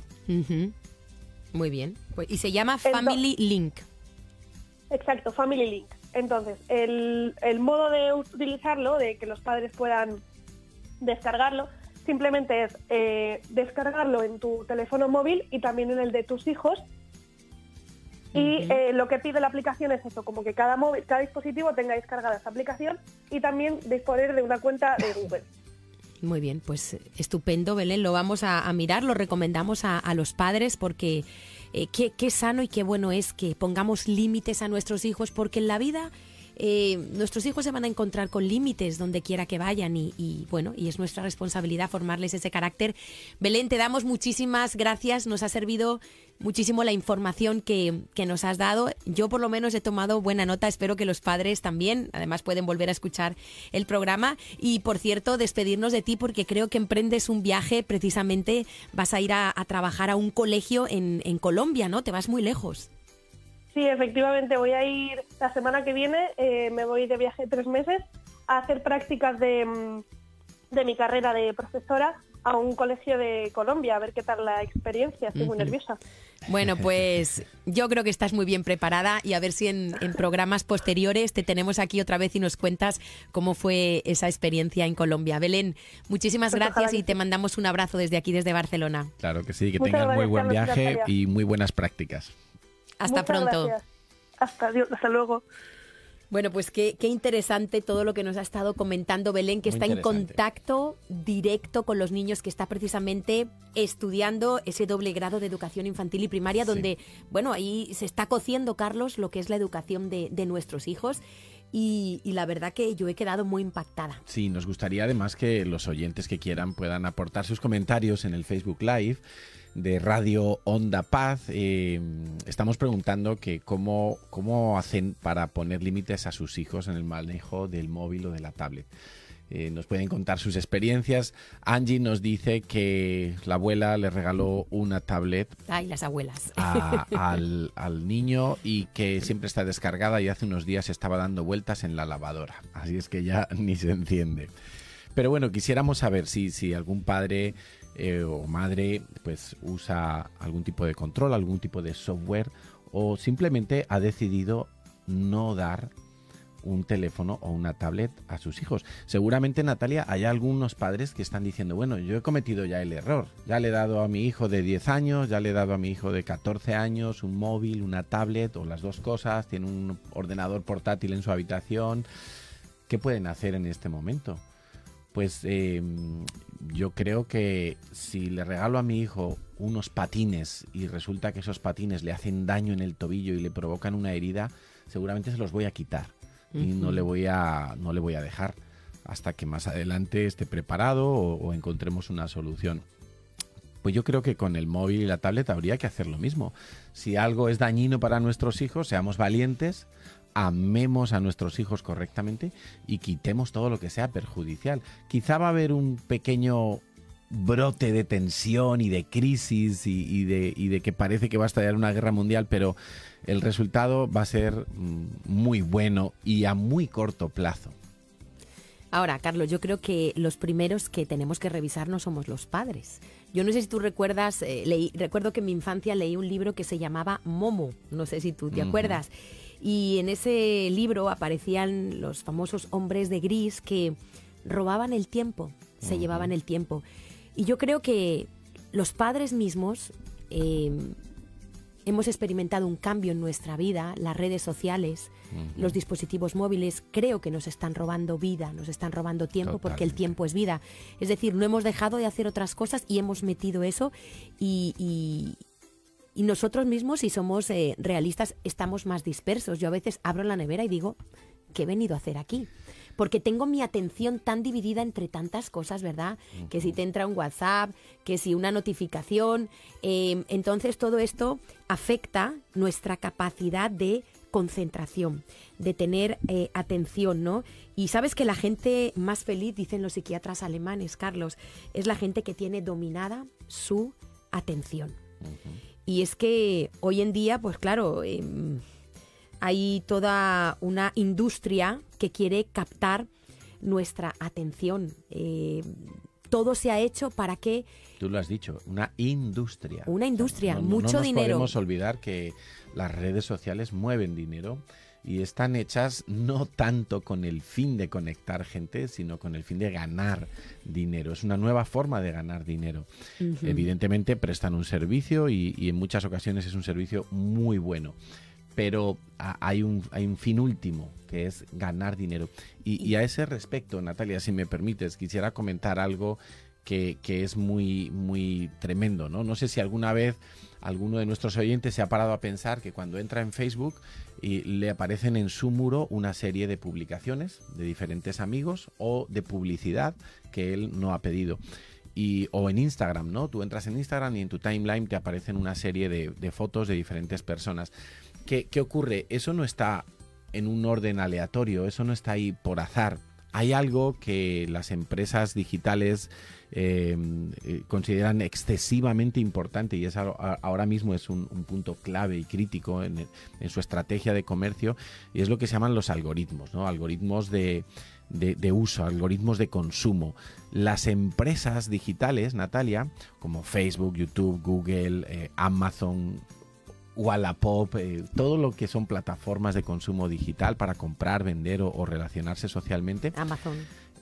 Muy bien. Pues, y se llama Family Link. Exacto, Family Link. Entonces, el, el modo de utilizarlo, de que los padres puedan descargarlo, simplemente es eh, descargarlo en tu teléfono móvil y también en el de tus hijos. Y eh, lo que pide la aplicación es eso, como que cada, móvil, cada dispositivo tenga descargada esa aplicación y también disponer de una cuenta de Google. Muy bien, pues estupendo, Belén. Lo vamos a, mirar, lo recomendamos a, los padres porque eh, qué, qué sano y qué bueno es que pongamos límites a nuestros hijos porque en la vida eh, nuestros hijos se van a encontrar con límites donde quiera que vayan y, bueno, y es nuestra responsabilidad formarles ese carácter. Belén, te damos muchísimas gracias, nos ha servido muchísimo la información que, que, nos has dado. Yo por lo menos he tomado buena nota, espero que los padres también, además pueden volver a escuchar el programa. Y por cierto, despedirnos de ti porque creo que emprendes un viaje, precisamente vas a ir a, trabajar a un colegio en, en Colombia, ¿no? Te vas muy lejos. Sí, efectivamente, voy a ir la semana que viene, eh, me voy de viaje tres meses a hacer prácticas de, mm, de mi carrera de profesora a un colegio de Colombia, a ver qué tal la experiencia. Estoy muy nerviosa. Bueno, pues yo creo que estás muy bien preparada y a ver si en, programas posteriores te tenemos aquí otra vez y nos cuentas cómo fue esa experiencia en Colombia. Belén, muchísimas pues gracias y te mandamos un abrazo desde aquí, desde Barcelona. Claro que sí, que tengas muy buen viaje y muy buenas prácticas. Hasta pronto. Hasta, hasta luego. Bueno, pues qué, qué, interesante todo lo que nos ha estado comentando Belén, que está en contacto directo con los niños, que está precisamente estudiando ese doble grado de educación infantil y primaria, donde, bueno, ahí se está cociendo, Carlos, lo que es la educación de, de nuestros hijos. Y, y, la verdad que yo he quedado muy impactada. Sí, nos gustaría además que los oyentes que quieran puedan aportar sus comentarios en el Facebook Live de Radio Onda Paz. Eh, estamos preguntando que cómo, cómo hacen para poner límites a sus hijos en el manejo del móvil o de la tablet. Eh, nos pueden contar sus experiencias. Angie nos dice que la abuela le regaló una tablet. Ay, las abuelas. al, al, niño y que siempre está descargada y hace unos días estaba dando vueltas en la lavadora. Así es que ya ni se enciende. Pero bueno, quisiéramos saber si, si algún padre eh, o madre pues usa algún tipo de control, algún tipo de software o simplemente ha decidido no dar un teléfono o una tablet a sus hijos. Seguramente, Natalia, hay algunos padres que están diciendo, bueno, yo he cometido ya el error, ya le he dado a mi hijo de 10 años, ya le he dado a mi hijo de 14 años un móvil, una tablet o las dos cosas, tiene un ordenador portátil en su habitación. ¿Qué pueden hacer en este momento? Pues eh, yo creo que si le regalo a mi hijo unos patines y resulta que esos patines le hacen daño en el tobillo y le provocan una herida, seguramente se los voy a quitar y no le voy a no le voy a dejar hasta que más adelante esté preparado o, encontremos una solución. Pues yo creo que con el móvil y la tablet habría que hacer lo mismo. Si algo es dañino para nuestros hijos, seamos valientes, amemos a nuestros hijos correctamente y quitemos todo lo que sea perjudicial. Quizá va a haber un pequeño brote de tensión y de crisis y, de, y de que parece que va a estallar una guerra mundial, pero el resultado va a ser mm, muy bueno y a muy corto plazo. Ahora, Carlos, yo creo que los primeros que tenemos que revisar no somos los padres. Yo no sé si tú recuerdas, eh, leí, recuerdo que en mi infancia leí un libro que se llamaba Momo, no sé si tú te acuerdas. Y en ese libro aparecían los famosos hombres de gris que robaban el tiempo, se llevaban el tiempo. Y yo creo que los padres mismos em, hemos experimentado un cambio en nuestra vida, las redes sociales, los dispositivos móviles, creo que nos están robando vida, nos están robando tiempo porque el tiempo es vida. Es decir, no hemos dejado de hacer otras cosas y hemos metido eso y, y, nosotros mismos, si somos eh, realistas, estamos más dispersos. Yo a veces abro la nevera y digo, ¿qué he venido a hacer aquí? porque tengo mi atención tan dividida entre tantas cosas, ¿verdad? Que si te entra un WhatsApp, que si una notificación, em, entonces todo esto afecta nuestra capacidad de concentración, de tener eh, atención, ¿no? Y sabes que la gente más feliz, dicen los psiquiatras alemanes, Carlos, es la gente que tiene dominada su atención. Y es que hoy en día, pues claro, em, hay toda una industria que quiere captar nuestra atención. Eh, todo se ha hecho para que... Tú lo has dicho, una industria. Una industria, mucho dinero. No podemos olvidar que las redes sociales mueven dinero y están hechas no tanto con el fin de conectar gente, sino con el fin de ganar dinero. Es una nueva forma de ganar dinero. Evidentemente prestan un servicio y en muchas ocasiones es un servicio muy bueno pero hay un, hay un fin último, que es ganar dinero. Y, a ese respecto, Natalia, si me permites, quisiera comentar algo que, es muy, muy tremendo. ¿no? no sé si alguna vez alguno de nuestros oyentes se ha parado a pensar que cuando entra en Facebook y le aparecen en su muro una serie de publicaciones de diferentes amigos o de publicidad que él no ha pedido. Y, o en Instagram, ¿no? Tú entras en Instagram y en tu timeline te aparecen una serie de, fotos de diferentes personas. ¿Qué, ocurre? Eso no está en un orden aleatorio, eso no está ahí por azar. Hay algo que las empresas digitales eh, consideran excesivamente importante y es ahora mismo es un, punto clave y crítico en, su estrategia de comercio y es lo que se llaman los algoritmos, ¿no? algoritmos de, uso, algoritmos de consumo. Las empresas digitales, Natalia, como Facebook, YouTube, Google, eh, Amazon, Wallapop, eh, todo lo que son plataformas de consumo digital para comprar, vender o, relacionarse socialmente. Amazon.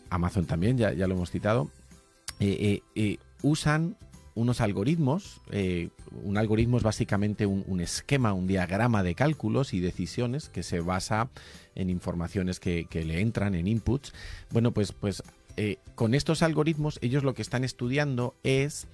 Amazon también, ya, ya lo hemos citado. Eh, eh, usan unos algoritmos. un algoritmo es básicamente un, esquema, un diagrama de cálculos y decisiones que se basa en informaciones que, que le entran, en inputs. Bueno, pues, pues con estos algoritmos ellos lo que están estudiando es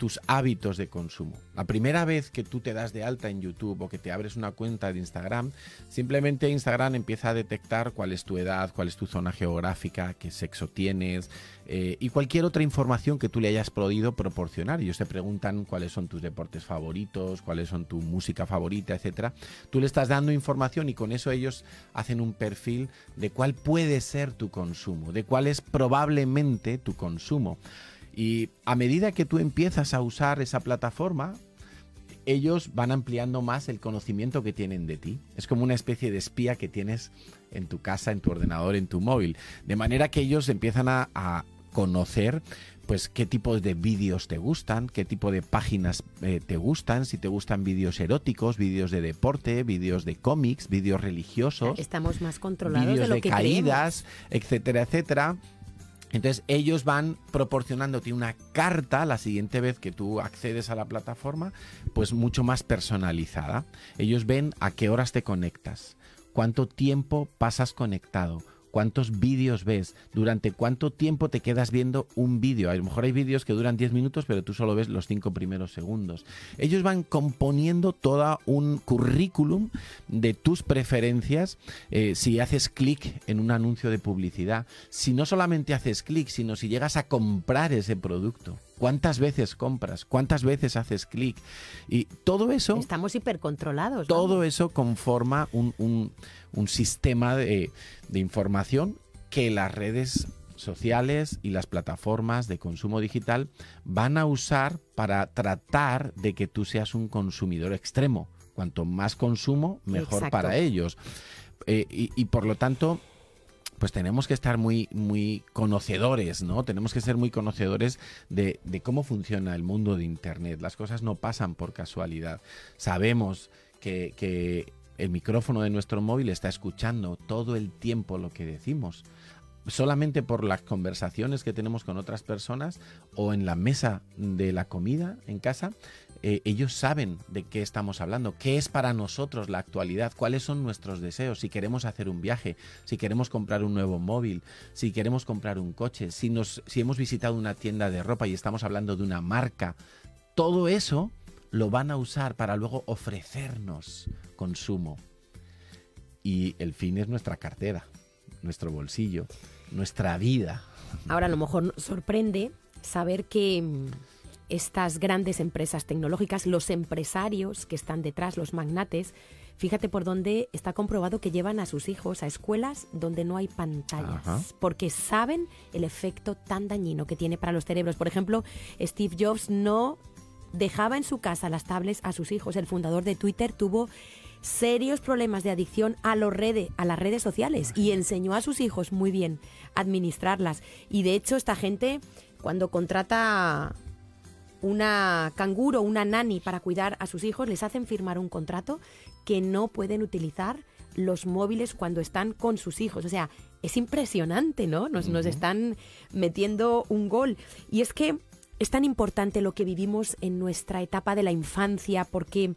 tus hábitos de consumo. La primera vez que tú te das de alta en YouTube o que te abres una cuenta de Instagram, simplemente Instagram empieza a detectar cuál es tu edad, cuál es tu zona geográfica, qué sexo tienes eh, y cualquier otra información que tú le hayas podido proporcionar. Ellos te preguntan cuáles son tus deportes favoritos, cuáles son tu música favorita, etcétera. Tú le estás dando información y con eso ellos hacen un perfil de cuál puede ser tu consumo, de cuál es probablemente tu consumo. Y a medida que tú empiezas a usar esa plataforma, ellos van ampliando más el conocimiento que tienen de ti. Es como una especie de espía que tienes en tu casa, en tu ordenador, en tu móvil. De manera que ellos empiezan a, conocer pues qué tipos de vídeos te gustan, qué tipo de páginas eh, te gustan, si te gustan vídeos eróticos, vídeos de deporte, vídeos de cómics, vídeos religiosos. Estamos más controlados vídeos de, lo caídas, etcétera, etcétera. Entonces ellos van proporcionándote una carta la siguiente vez que tú accedes a la plataforma, pues mucho más personalizada. Ellos ven a qué horas te conectas, cuánto tiempo pasas conectado, cuántos vídeos ves, durante cuánto tiempo te quedas viendo un vídeo. A lo mejor hay vídeos que duran 10 minutos, pero tú solo ves los 5 primeros segundos. Ellos van componiendo todo un currículum de tus preferencias eh, si haces clic en un anuncio de publicidad. Si no solamente haces clic, sino si llegas a comprar ese producto. ¿Cuántas veces compras? ¿Cuántas veces haces clic? Y todo eso... Estamos hipercontrolados. Todo eso conforma un, un, sistema de, de información que las redes sociales y las plataformas de consumo digital van a usar para tratar de que tú seas un consumidor extremo. Cuanto más consumo, mejor para ellos. Eh, y, y, por lo tanto, pues tenemos que estar muy, muy conocedores, ¿no? Tenemos que ser muy conocedores de, cómo funciona el mundo de Internet. Las cosas no pasan por casualidad. Sabemos que, que el micrófono de nuestro móvil está escuchando todo el tiempo lo que decimos solamente por las conversaciones que tenemos con otras personas o en la mesa de la comida en casa, eh, ellos saben de qué estamos hablando, qué es para nosotros la actualidad, cuáles son nuestros deseos, si queremos hacer un viaje, si queremos comprar un nuevo móvil, si queremos comprar un coche, si, nos, si hemos visitado una tienda de ropa y estamos hablando de una marca, todo eso lo van a usar para luego ofrecernos consumo. Y el fin es nuestra cartera, nuestro bolsillo, nuestra vida. Ahora a lo mejor sorprende saber que mm, estas grandes empresas tecnológicas, los empresarios que están detrás, los magnates, fíjate por dónde está comprobado que llevan a sus hijos a escuelas donde no hay pantallas, porque saben el efecto tan dañino que tiene para los cerebros. Por ejemplo, Steve Jobs no dejaba en su casa las tablets a sus hijos. El fundador de Twitter tuvo serios problemas de adicción a, los redes, a las redes sociales y enseñó a sus hijos muy bien administrarlas. Y de hecho esta gente cuando contrata una canguro, una nani para cuidar a sus hijos, les hacen firmar un contrato que no pueden utilizar los móviles cuando están con sus hijos. O sea, es impresionante, ¿no? Nos, nos están metiendo un gol. Y es que es tan importante lo que vivimos en nuestra etapa de la infancia porque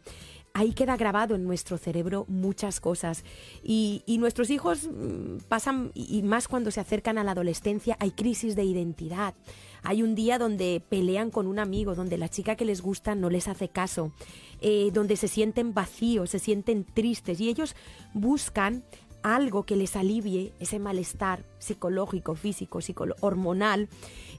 ahí queda grabado en nuestro cerebro muchas cosas. Y, nuestros hijos mm, pasan, y más cuando se acercan a la adolescencia, hay crisis de identidad. Hay un día donde pelean con un amigo, donde la chica que les gusta no les hace caso, eh, donde se sienten vacíos, se sienten tristes y ellos buscan algo que les alivie ese malestar psicológico, físico, hormonal.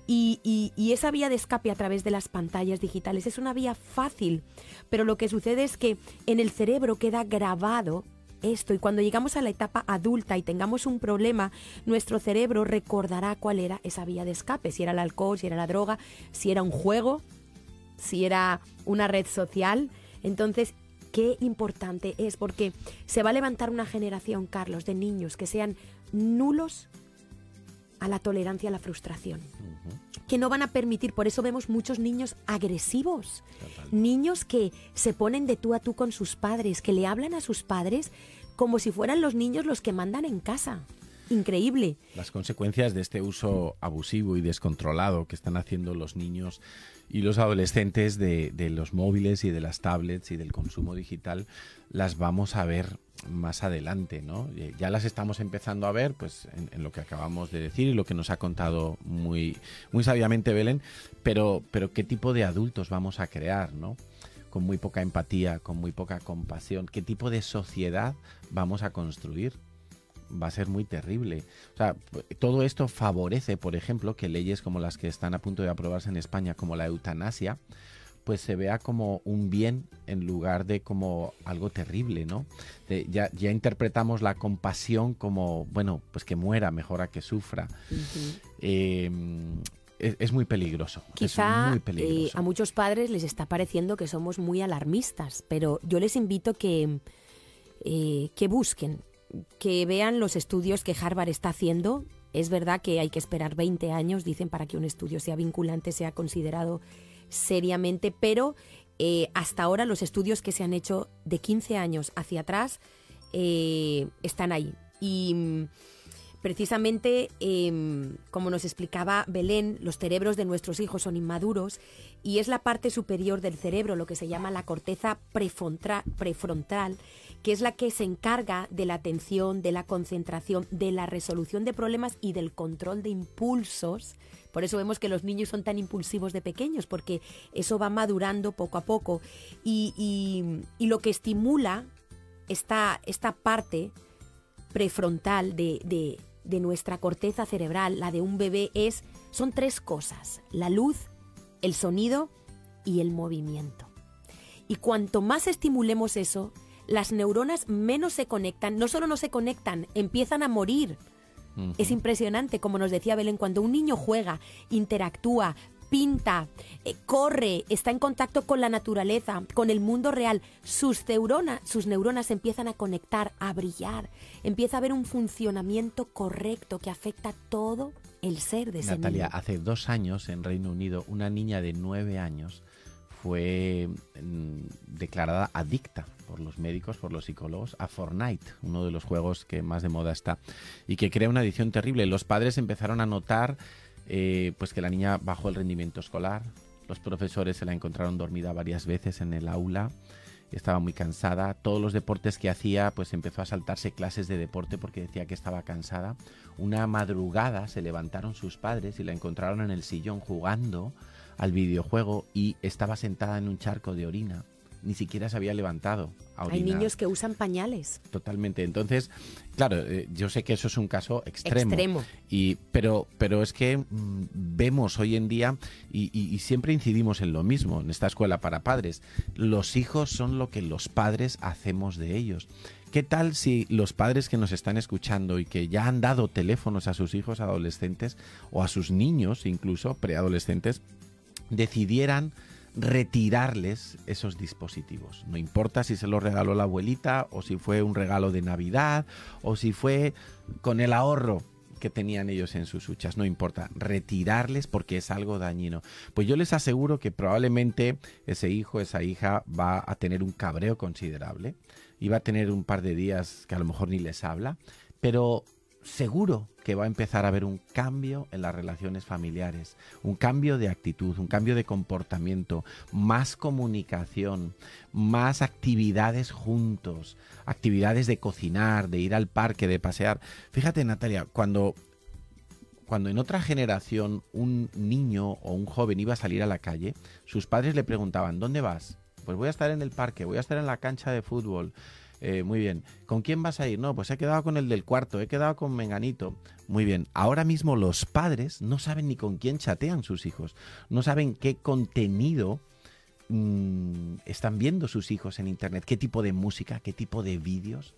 Y, y, esa vía de escape a través de las pantallas digitales es una vía fácil, pero lo que sucede es que en el cerebro queda grabado esto y cuando llegamos a la etapa adulta y tengamos un problema, nuestro cerebro recordará cuál era esa vía de escape, si era el alcohol, si era la droga, si era un juego, si era una red social. Entonces, qué importante es porque se va a levantar una generación, Carlos, de niños que sean nulos a la tolerancia a la frustración. Que no van a permitir, por eso vemos muchos niños agresivos, niños que se ponen de tú a tú con sus padres, que le hablan a sus padres como si fueran los niños los que mandan en casa. Increíble. Las consecuencias de este uso abusivo y descontrolado que están haciendo los niños y los adolescentes de, los móviles y de las tablets y del consumo digital las vamos a ver más adelante, ¿no? Eh, ya las estamos empezando a ver, pues, en, lo que acabamos de decir y lo que nos ha contado muy, muy sabiamente Belén, pero, pero qué tipo de adultos vamos a crear, ¿no? Con muy poca empatía, con muy poca compasión, qué tipo de sociedad vamos a construir va a ser muy terrible. O sea, todo esto favorece, por ejemplo, que leyes como las que están a punto de aprobarse en España, como la eutanasia, pues se vea como un bien en lugar de como algo terrible, ¿no? ya, ya interpretamos la compasión como, bueno, pues que muera, mejor a que sufra. Em, es, muy peligroso. Quizá eh, a muchos padres les está pareciendo que somos muy alarmistas, pero yo les invito que, eh, que busquen, que vean los estudios que Harvard está haciendo. Es verdad que hay que esperar 20 años, dicen, para que un estudio sea vinculante, sea considerado seriamente, pero eh, hasta ahora los estudios que se han hecho de 15 años hacia atrás eh, están ahí. Y mm, precisamente, em, como nos explicaba Belén, los cerebros de nuestros hijos son inmaduros y es la parte superior del cerebro, lo que se llama la corteza prefrontal, que es la que se encarga de la atención, de la concentración, de la resolución de problemas y del control de impulsos. Por eso vemos que los niños son tan impulsivos de pequeños, porque eso va madurando poco a poco. Y, lo que estimula esta, esta parte prefrontal de, de, de nuestra corteza cerebral, la de un bebé, es, son tres cosas, la luz, el sonido y el movimiento. Y cuanto más estimulemos eso, las neuronas menos se conectan, no solo no se conectan, empiezan a morir. Es impresionante, como nos decía Belén, cuando un niño juega, interactúa, pinta, eh, corre, está en contacto con la naturaleza, con el mundo real, sus neuronas, sus neuronas empiezan a conectar, a brillar, empieza a haber un funcionamiento correcto que afecta todo el ser de ese Natalia, niño. hace dos años en Reino Unido, una niña de nueve años fue mm, declarada adicta por los médicos, por los psicólogos, a Fortnite, uno de los juegos que más de moda está, y que crea una adicción terrible. Los padres empezaron a notar eh, pues que la niña bajó el rendimiento escolar, los profesores se la encontraron dormida varias veces en el aula, estaba muy cansada, todos los deportes que hacía, pues empezó a saltarse clases de deporte porque decía que estaba cansada. Una madrugada se levantaron sus padres y la encontraron en el sillón jugando al videojuego y estaba sentada en un charco de orina. Ni siquiera se había levantado. A Hay niños que usan pañales. Totalmente. Entonces, claro, eh, yo sé que eso es un caso extremo. Extremo. Y, pero, pero es que mm, vemos hoy en día, y, y- y siempre incidimos en lo mismo, en esta escuela para padres, los hijos son lo que los padres hacemos de ellos. ¿Qué tal si los padres que nos están escuchando y que ya han dado teléfonos a sus hijos adolescentes o a sus niños, incluso preadolescentes, decidieran retirarles esos dispositivos. No importa si se los regaló la abuelita o si fue un regalo de Navidad o si fue con el ahorro que tenían ellos en sus huchas, no importa, retirarles porque es algo dañino. Pues yo les aseguro que probablemente ese hijo, esa hija va a tener un cabreo considerable y va a tener un par de días que a lo mejor ni les habla, pero seguro que va a empezar a haber un cambio en las relaciones familiares, un cambio de actitud, un cambio de comportamiento, más comunicación, más actividades juntos, actividades de cocinar, de ir al parque, de pasear. Fíjate, Natalia, cuando cuando en otra generación un niño o un joven iba a salir a la calle, sus padres le preguntaban, ¿dónde vas? Pues voy a estar en el parque, voy a estar en la cancha de fútbol. Eh, muy bien. ¿Con quién vas a ir? No, pues he quedado con el del cuarto, he quedado con Menganito. Muy bien. Ahora mismo los padres no saben ni con quién chatean sus hijos, no saben qué contenido mm, están viendo sus hijos en Internet, qué tipo de música, qué tipo de vídeos.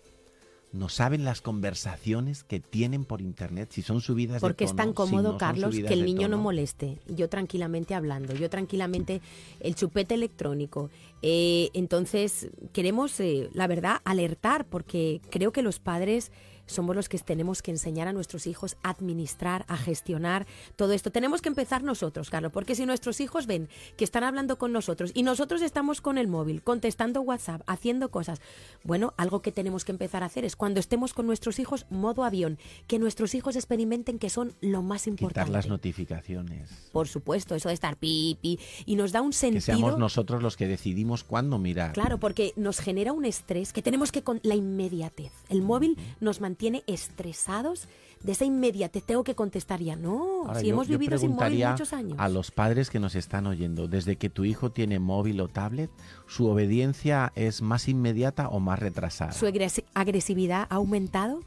No saben las conversaciones que tienen por internet, si son subidas Porque de es tono, tan si cómodo, no Carlos, que el niño no moleste. Yo tranquilamente hablando, yo tranquilamente el chupete electrónico. Eh, entonces, queremos, eh, la verdad, alertar, porque creo que los padres somos los que tenemos que enseñar a nuestros hijos a administrar, a gestionar todo esto. Tenemos que empezar nosotros, Carlos, porque si nuestros hijos ven que están hablando con nosotros y nosotros estamos con el móvil, contestando WhatsApp, haciendo cosas, bueno, algo que tenemos que empezar a hacer es cuando estemos con nuestros hijos, modo avión, que nuestros hijos experimenten que son lo más Quitar importante. las notificaciones. Por supuesto, eso de estar pipi y nos da un Que sentido. seamos nosotros los que decidimos cuándo mirar. Claro, porque nos genera un estrés que tenemos que con la inmediatez. El móvil nos mantiene estresados de esa inmediatez. Tengo que contestar ya. No, Ahora, si yo- hemos vivido sin móvil muchos años. A los padres que nos están oyendo, desde que tu hijo tiene móvil o tablet, ¿su obediencia es más inmediata o más retrasada? Su agres- agresividad ha aumentado.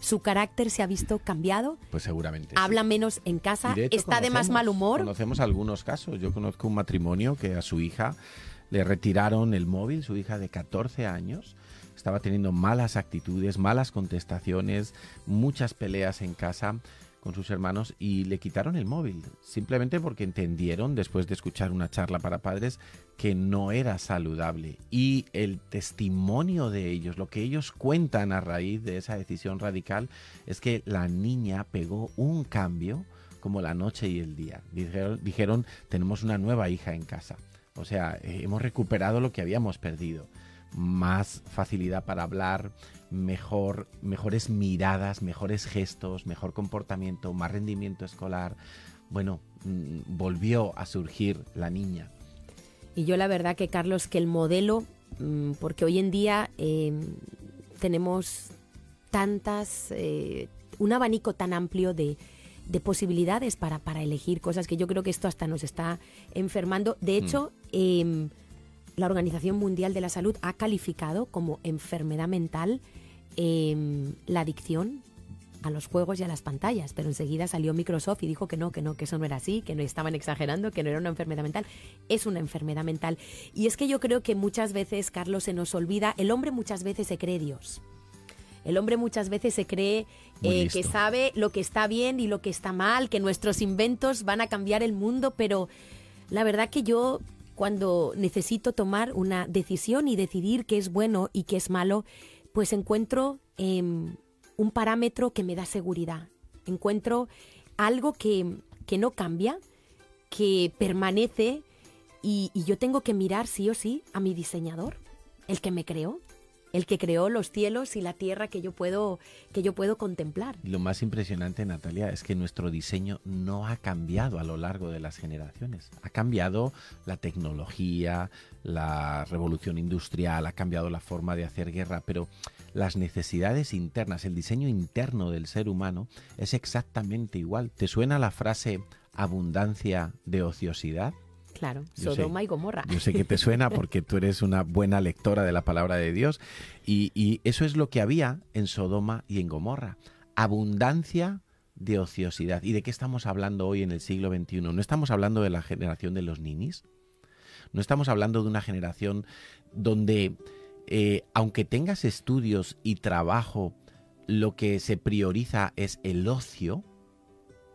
Su carácter se ha visto cambiado. Pues seguramente. sí. Habla menos en casa. De hecho está de más mal humor. Conocemos algunos casos. Yo conozco un matrimonio que a su hija le retiraron el móvil, su hija de 14 años. Estaba teniendo malas actitudes, malas contestaciones, muchas peleas en casa con sus hermanos y le quitaron el móvil, simplemente porque entendieron, después de escuchar una charla para padres, que no era saludable. Y el testimonio de ellos, lo que ellos cuentan a raíz de esa decisión radical, es que la niña pegó un cambio como la noche y el día. Dijeron, dijeron tenemos una nueva hija en casa. O sea, eh, hemos recuperado lo que habíamos perdido. Más facilidad para hablar, mejor, mejores miradas, mejores gestos, mejor comportamiento, más rendimiento escolar. Bueno, mm, volvió a surgir la niña. Y yo la verdad que, Carlos, que el modelo mm, porque hoy en día eh, tenemos tantas, eh, un abanico tan amplio de, de posibilidades para, para elegir cosas que yo creo que esto hasta nos está enfermando. De hecho, em, la Organización Mundial de la Salud ha calificado como enfermedad mental em, la adicción a los juegos y a las pantallas, pero enseguida salió Microsoft y dijo que no, que no, que eso no era así, que no estaban exagerando, que no era una enfermedad mental. Es una enfermedad mental. Y es que yo creo que muchas veces, Carlos, se nos olvida, el hombre muchas veces se cree Dios. El hombre muchas veces se cree eh, que sabe lo que está bien y lo que está mal, que nuestros inventos van a cambiar el mundo, pero la verdad que yo cuando necesito tomar una decisión y decidir qué es bueno y qué es malo, pues encuentro em, un parámetro que me da seguridad. Encuentro algo que, que no cambia, que permanece y, y yo tengo que mirar sí o sí a mi diseñador, el que me creó, el que creó los cielos y la tierra que yo puedo, que yo puedo contemplar. Lo más impresionante, Natalia, es que nuestro diseño no ha cambiado a lo largo de las generaciones. Ha cambiado la tecnología, la revolución industrial, ha cambiado la forma de hacer guerra, pero las necesidades internas, el diseño interno del ser humano es exactamente igual. ¿Te suena la frase abundancia de ociosidad? Claro, Yo sé- Sodoma y Gomorra. Yo sé que te suena porque tú eres una buena lectora de la palabra de Dios y, y eso es lo que había en Sodoma y en Gomorra. Abundancia de ociosidad. ¿Y de qué estamos hablando hoy en el siglo XXI? No estamos hablando de la generación de los ninis. No estamos hablando de una generación donde, eh, aunque tengas estudios y trabajo, lo que se prioriza es el ocio,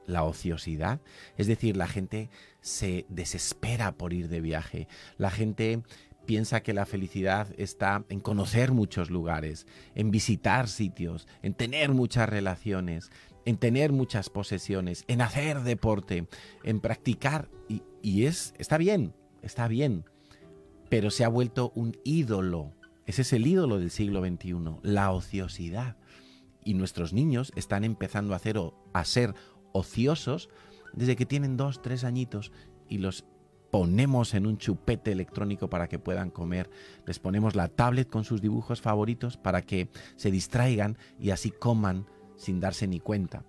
la ociosidad. Es decir, la gente se desespera por ir de viaje. La gente piensa que la felicidad está en conocer muchos lugares, en visitar sitios, en tener muchas relaciones, en tener muchas posesiones, en hacer deporte, en practicar. Y, es, está bien, está bien, pero se ha vuelto un ídolo. Ese es el ídolo del siglo XXI, la ociosidad. Y nuestros niños están empezando a, hacer, a ser ociosos desde que tienen dos, tres añitos y los ponemos en un chupete electrónico para que puedan comer, les ponemos la tablet con sus dibujos favoritos para que se distraigan y así coman sin darse ni cuenta.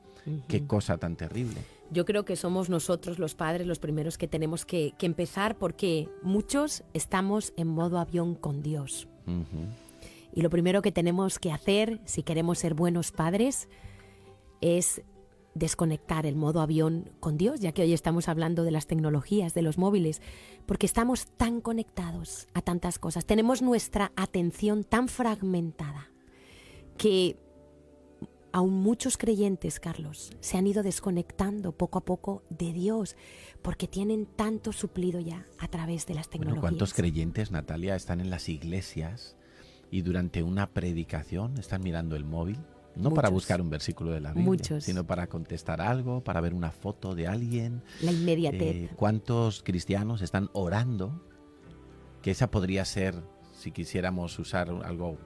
Qué cosa tan terrible. Yo creo que somos nosotros los padres los primeros que tenemos que, que empezar porque muchos estamos en modo avión con Dios. Y lo primero que tenemos que hacer si queremos ser buenos padres es desconectar el modo avión con Dios, ya que hoy estamos hablando de las tecnologías, de los móviles, porque estamos tan conectados a tantas cosas, tenemos nuestra atención tan fragmentada que aún muchos creyentes, Carlos, se han ido desconectando poco a poco de Dios, porque tienen tanto suplido ya a través de las Bueno, tecnologías. ¿cuántos creyentes, Natalia, están en las iglesias y durante una predicación están mirando el móvil? No para Muchos. buscar un versículo de la Biblia, Muchos. sino para contestar algo, para ver una foto de alguien. La inmediatez. Eh, ¿Cuántos cristianos están orando? Que esa podría ser, si quisiéramos usar algo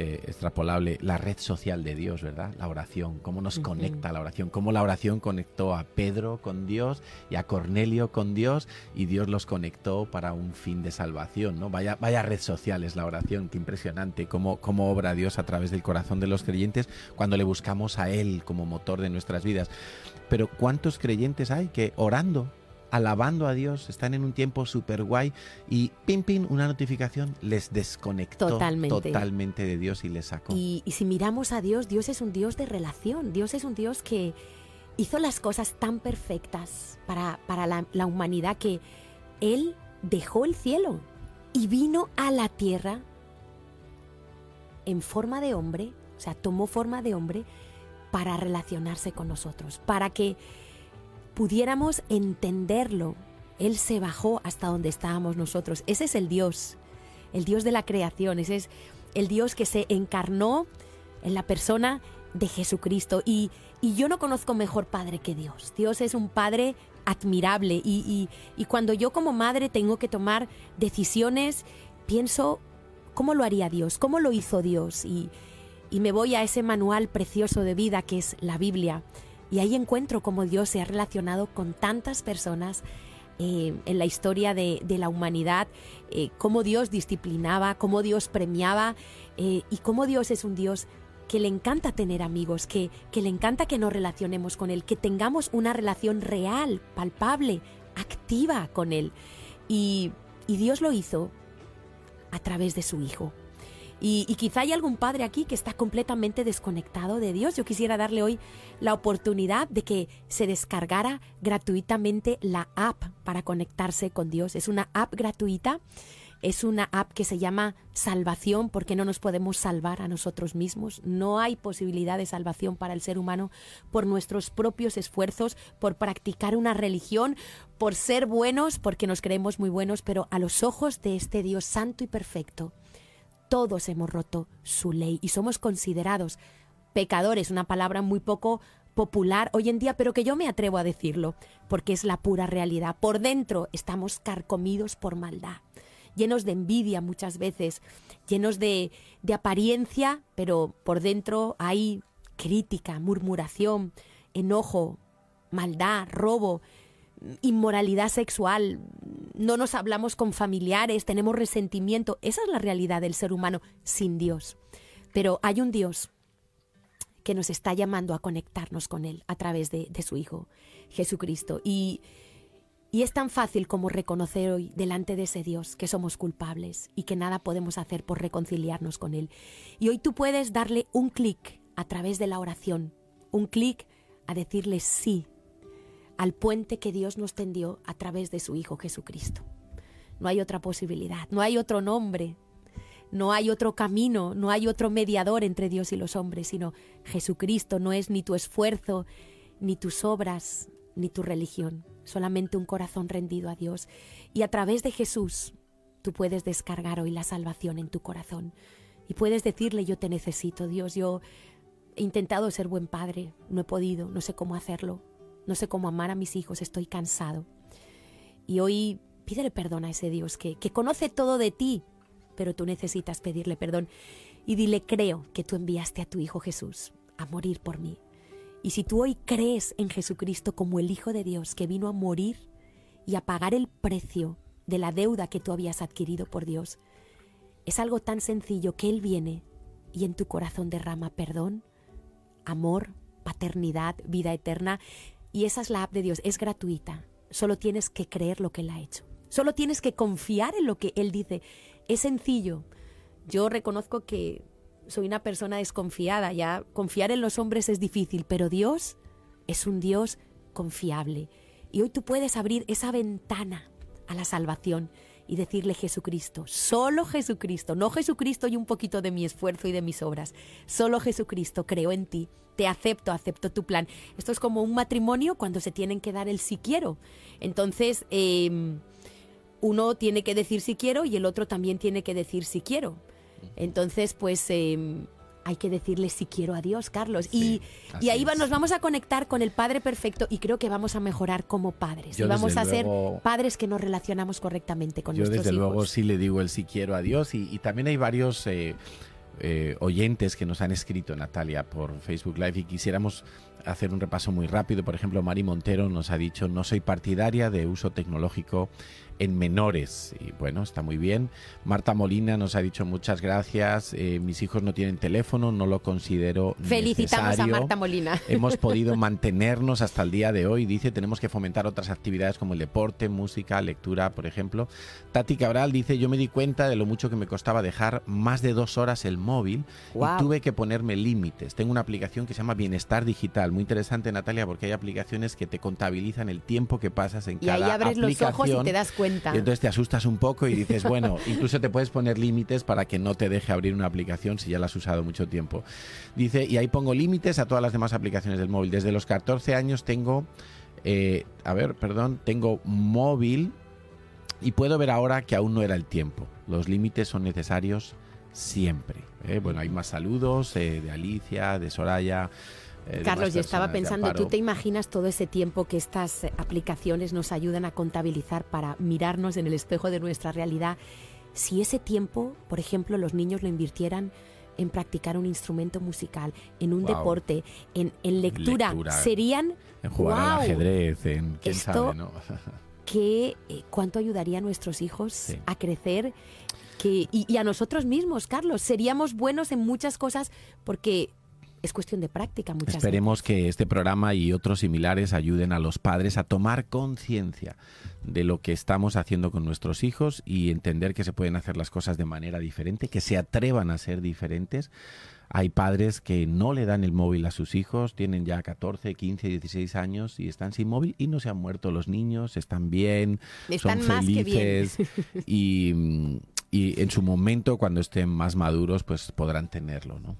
eh, extrapolable, la red social de Dios, ¿verdad? La oración, cómo nos conecta la oración, cómo la oración conectó a Pedro con Dios y a Cornelio con Dios y Dios los conectó para un fin de salvación, ¿no? Vaya, vaya red social es la oración, qué impresionante, cómo, cómo obra Dios a través del corazón de los creyentes cuando le buscamos a Él como motor de nuestras vidas. Pero ¿cuántos creyentes hay que orando, alabando a Dios, están en un tiempo súper guay y pim, pim, una notificación les desconectó Totalmente. totalmente de Dios y les sacó? Y, y si miramos a Dios, Dios es un Dios de relación. Dios es un Dios que hizo las cosas tan perfectas para, para la, la humanidad que Él dejó el cielo y vino a la tierra en forma de hombre, o sea, tomó forma de hombre para relacionarse con nosotros, para que pudiéramos entenderlo. Él se bajó hasta donde estábamos nosotros. Ese es el Dios, el Dios de la creación, ese es el Dios que se encarnó en la persona de Jesucristo. Y, y yo no conozco mejor Padre que Dios. Dios es un Padre admirable y, y- cuando yo como madre tengo que tomar decisiones, pienso, ¿cómo lo haría Dios? ¿Cómo lo hizo Dios? Y, y me voy a ese manual precioso de vida que es la Biblia. Y ahí encuentro cómo Dios se ha relacionado con tantas personas eh, en la historia de, la humanidad, eh, cómo Dios disciplinaba, cómo Dios premiaba eh, y cómo Dios es un Dios que le encanta tener amigos, que, que le encanta que nos relacionemos con Él, que tengamos una relación real, palpable, activa con Él. Y Dios lo hizo a través de su Hijo. Y, quizá hay algún padre aquí que está completamente desconectado de Dios. Yo quisiera darle hoy la oportunidad de que se descargara gratuitamente la app para conectarse con Dios. Es una app gratuita. Es una app que se llama Salvación porque no nos podemos salvar a nosotros mismos. No hay posibilidad de salvación para el ser humano por nuestros propios esfuerzos, por practicar una religión, por ser buenos, porque nos creemos muy buenos, pero a los ojos de este Dios santo y perfecto todos hemos roto su ley y somos considerados pecadores, una palabra muy poco popular hoy en día, pero que yo me atrevo a decirlo, porque es la pura realidad. Por dentro estamos carcomidos por maldad, llenos de envidia muchas veces, llenos de, de apariencia, pero por dentro hay crítica, murmuración, enojo, maldad, robo, inmoralidad sexual, no nos hablamos con familiares, tenemos resentimiento. Esa es la realidad del ser humano sin Dios. Pero hay un Dios que nos está llamando a conectarnos con Él a través de, su Hijo, Jesucristo. Y, y es tan fácil como reconocer hoy delante de ese Dios que somos culpables y que nada podemos hacer por reconciliarnos con Él. Y hoy tú puedes darle un clic a través de la oración, un clic a decirle sí al puente que Dios nos tendió a través de su Hijo Jesucristo. No hay otra posibilidad, no hay otro nombre, no hay otro camino, no hay otro mediador entre Dios y los hombres, sino Jesucristo no es ni tu esfuerzo, ni tus obras, ni tu religión, solamente un corazón rendido a Dios. Y a través de Jesús tú puedes descargar hoy la salvación en tu corazón y puedes decirle yo te necesito, Dios, yo he intentado ser buen padre, no he podido, no sé cómo hacerlo, no sé cómo amar a mis hijos, estoy cansado. Y hoy pídele perdón a ese Dios que, que conoce todo de ti, pero tú necesitas pedirle perdón. Y dile, creo que tú enviaste a tu Hijo Jesús a morir por mí. Y si tú hoy crees en Jesucristo como el Hijo de Dios que vino a morir y a pagar el precio de la deuda que tú habías adquirido por Dios, es algo tan sencillo que Él viene y en tu corazón derrama perdón, amor, paternidad, vida eterna. Y esa es la app de Dios, es gratuita. Solo tienes que creer lo que Él ha hecho. Solo tienes que confiar en lo que Él dice. Es sencillo. Yo reconozco que soy una persona desconfiada, ya confiar en los hombres es difícil, pero Dios es un Dios confiable. Y hoy tú puedes abrir esa ventana a la salvación y decirle Jesucristo, solo Jesucristo, no Jesucristo y un poquito de mi esfuerzo y de mis obras, solo Jesucristo, creo en ti, te acepto, acepto tu plan. Esto es como un matrimonio cuando se tienen que dar el si quiero. Entonces, eh, uno tiene que decir si quiero y el otro también tiene que decir si quiero. Entonces, pues... Eh, hay que decirle si quiero a Dios, Carlos. Sí, y, y ahí va, nos vamos a conectar con el Padre Perfecto y creo que vamos a mejorar como padres. Yo, y vamos a ser padres que nos relacionamos correctamente con Yo nuestros desde hijos. luego sí le digo el sí quiero a Dios y, y también hay varios eh, eh, oyentes que nos han escrito, Natalia, por Facebook Live y quisiéramos hacer un repaso muy rápido. Por ejemplo, Mari Montero nos ha dicho, no soy partidaria de uso tecnológico en menores. Y bueno, está muy bien. Marta Molina nos ha dicho muchas gracias. eh, mis hijos no tienen teléfono, no lo considero Felicitamos a necesario. Marta Molina. Hemos podido mantenernos hasta el día de hoy. Dice, tenemos que fomentar otras actividades como el deporte, música, lectura, por ejemplo. Tati Cabral dice, yo me di cuenta de lo mucho que me costaba dejar más de dos horas el móvil Guau. y tuve que ponerme límites. Tengo una aplicación que se llama Bienestar Digital. Muy interesante, Natalia, porque hay aplicaciones que te contabilizan el tiempo que pasas en Y cada ahí abres los aplicación. ojos y te das cuenta. Y entonces te asustas un poco y dices, bueno, incluso te puedes poner límites para que no te deje abrir una aplicación si ya la has usado mucho tiempo. Dice, y ahí pongo límites a todas las demás aplicaciones del móvil. Desde los 14 años tengo, eh, a ver, perdón, tengo móvil y puedo ver ahora que aún no era el tiempo. Los límites son necesarios siempre. ¿eh? Bueno, hay más saludos eh, de Alicia, de Soraya. Eh, Carlos, yo estaba pensando, ¿tú te imaginas todo ese tiempo que estas eh, aplicaciones nos ayudan a contabilizar para mirarnos en el espejo de nuestra realidad? Si ese tiempo, por ejemplo, los niños lo invirtieran en practicar un instrumento musical, en un deporte, en, en lectura, Lectura. serían En jugar al ajedrez, en quién Esto- sabe, ¿no? que eh, cuánto ayudaría a nuestros hijos a crecer que, y, y a nosotros mismos, Carlos. Seríamos buenos en muchas cosas porque es cuestión de práctica muchas Esperemos que este programa y otros similares ayuden a los padres a tomar conciencia de lo que estamos haciendo con nuestros hijos y entender que se pueden hacer las cosas de manera diferente, que se atrevan a ser diferentes. Hay padres que no le dan el móvil a sus hijos, tienen ya 14, 15, 16 años y están sin móvil y no se han muerto los niños, están bien, Están son felices bien. y, y en su momento, cuando estén más maduros, pues podrán tenerlo, ¿no?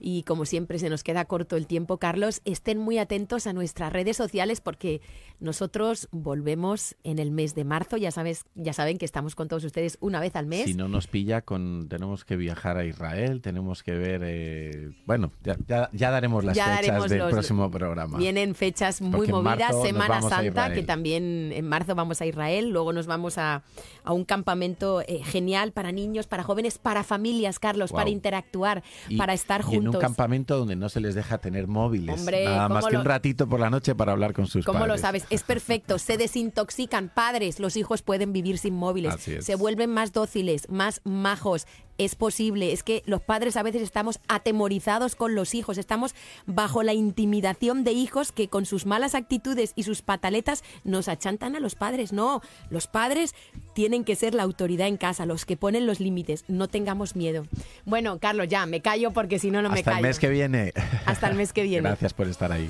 Y como siempre se nos queda corto el tiempo, Carlos, estén muy atentos a nuestras redes sociales porque nosotros volvemos en el mes de marzo. Ya sabes, ya saben que estamos con todos ustedes una vez al mes. Si no nos pilla, con, tenemos que viajar a Israel, tenemos que ver... eh, bueno, ya, ya- ya daremos las Ya fechas daremos del los- próximo programa. Vienen fechas muy Porque movidas, Semana Santa, que también en marzo vamos a Israel, luego nos vamos a, a un campamento eh, genial para niños, para jóvenes, para familias, Carlos, para interactuar, Y- para estar y en un campamento donde no se les deja tener móviles. Hombre, Nada más ¿cómo que lo- un ratito por la noche para hablar con sus ¿Cómo padres. lo sabes? Es perfecto. Se desintoxican. Padres, los hijos pueden vivir sin móviles. Así es. Se vuelven más dóciles, más majos. Es posible. Es que los padres a veces estamos atemorizados con los hijos. Estamos bajo la intimidación de hijos que con sus malas actitudes y sus pataletas nos achantan a los padres. No, los padres tienen que ser la autoridad en casa, los que ponen los límites. No tengamos miedo. Bueno, Carlos, ya, me callo porque si no, no me Hasta callo. el mes que viene. Hasta el mes que viene. Gracias por estar ahí.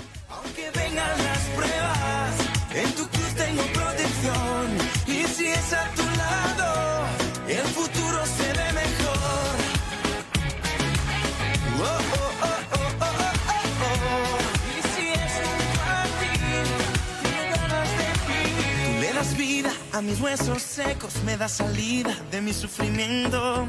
Que vengan las pruebas, en tu a mis huesos secos, me das salida de mi sufrimiento.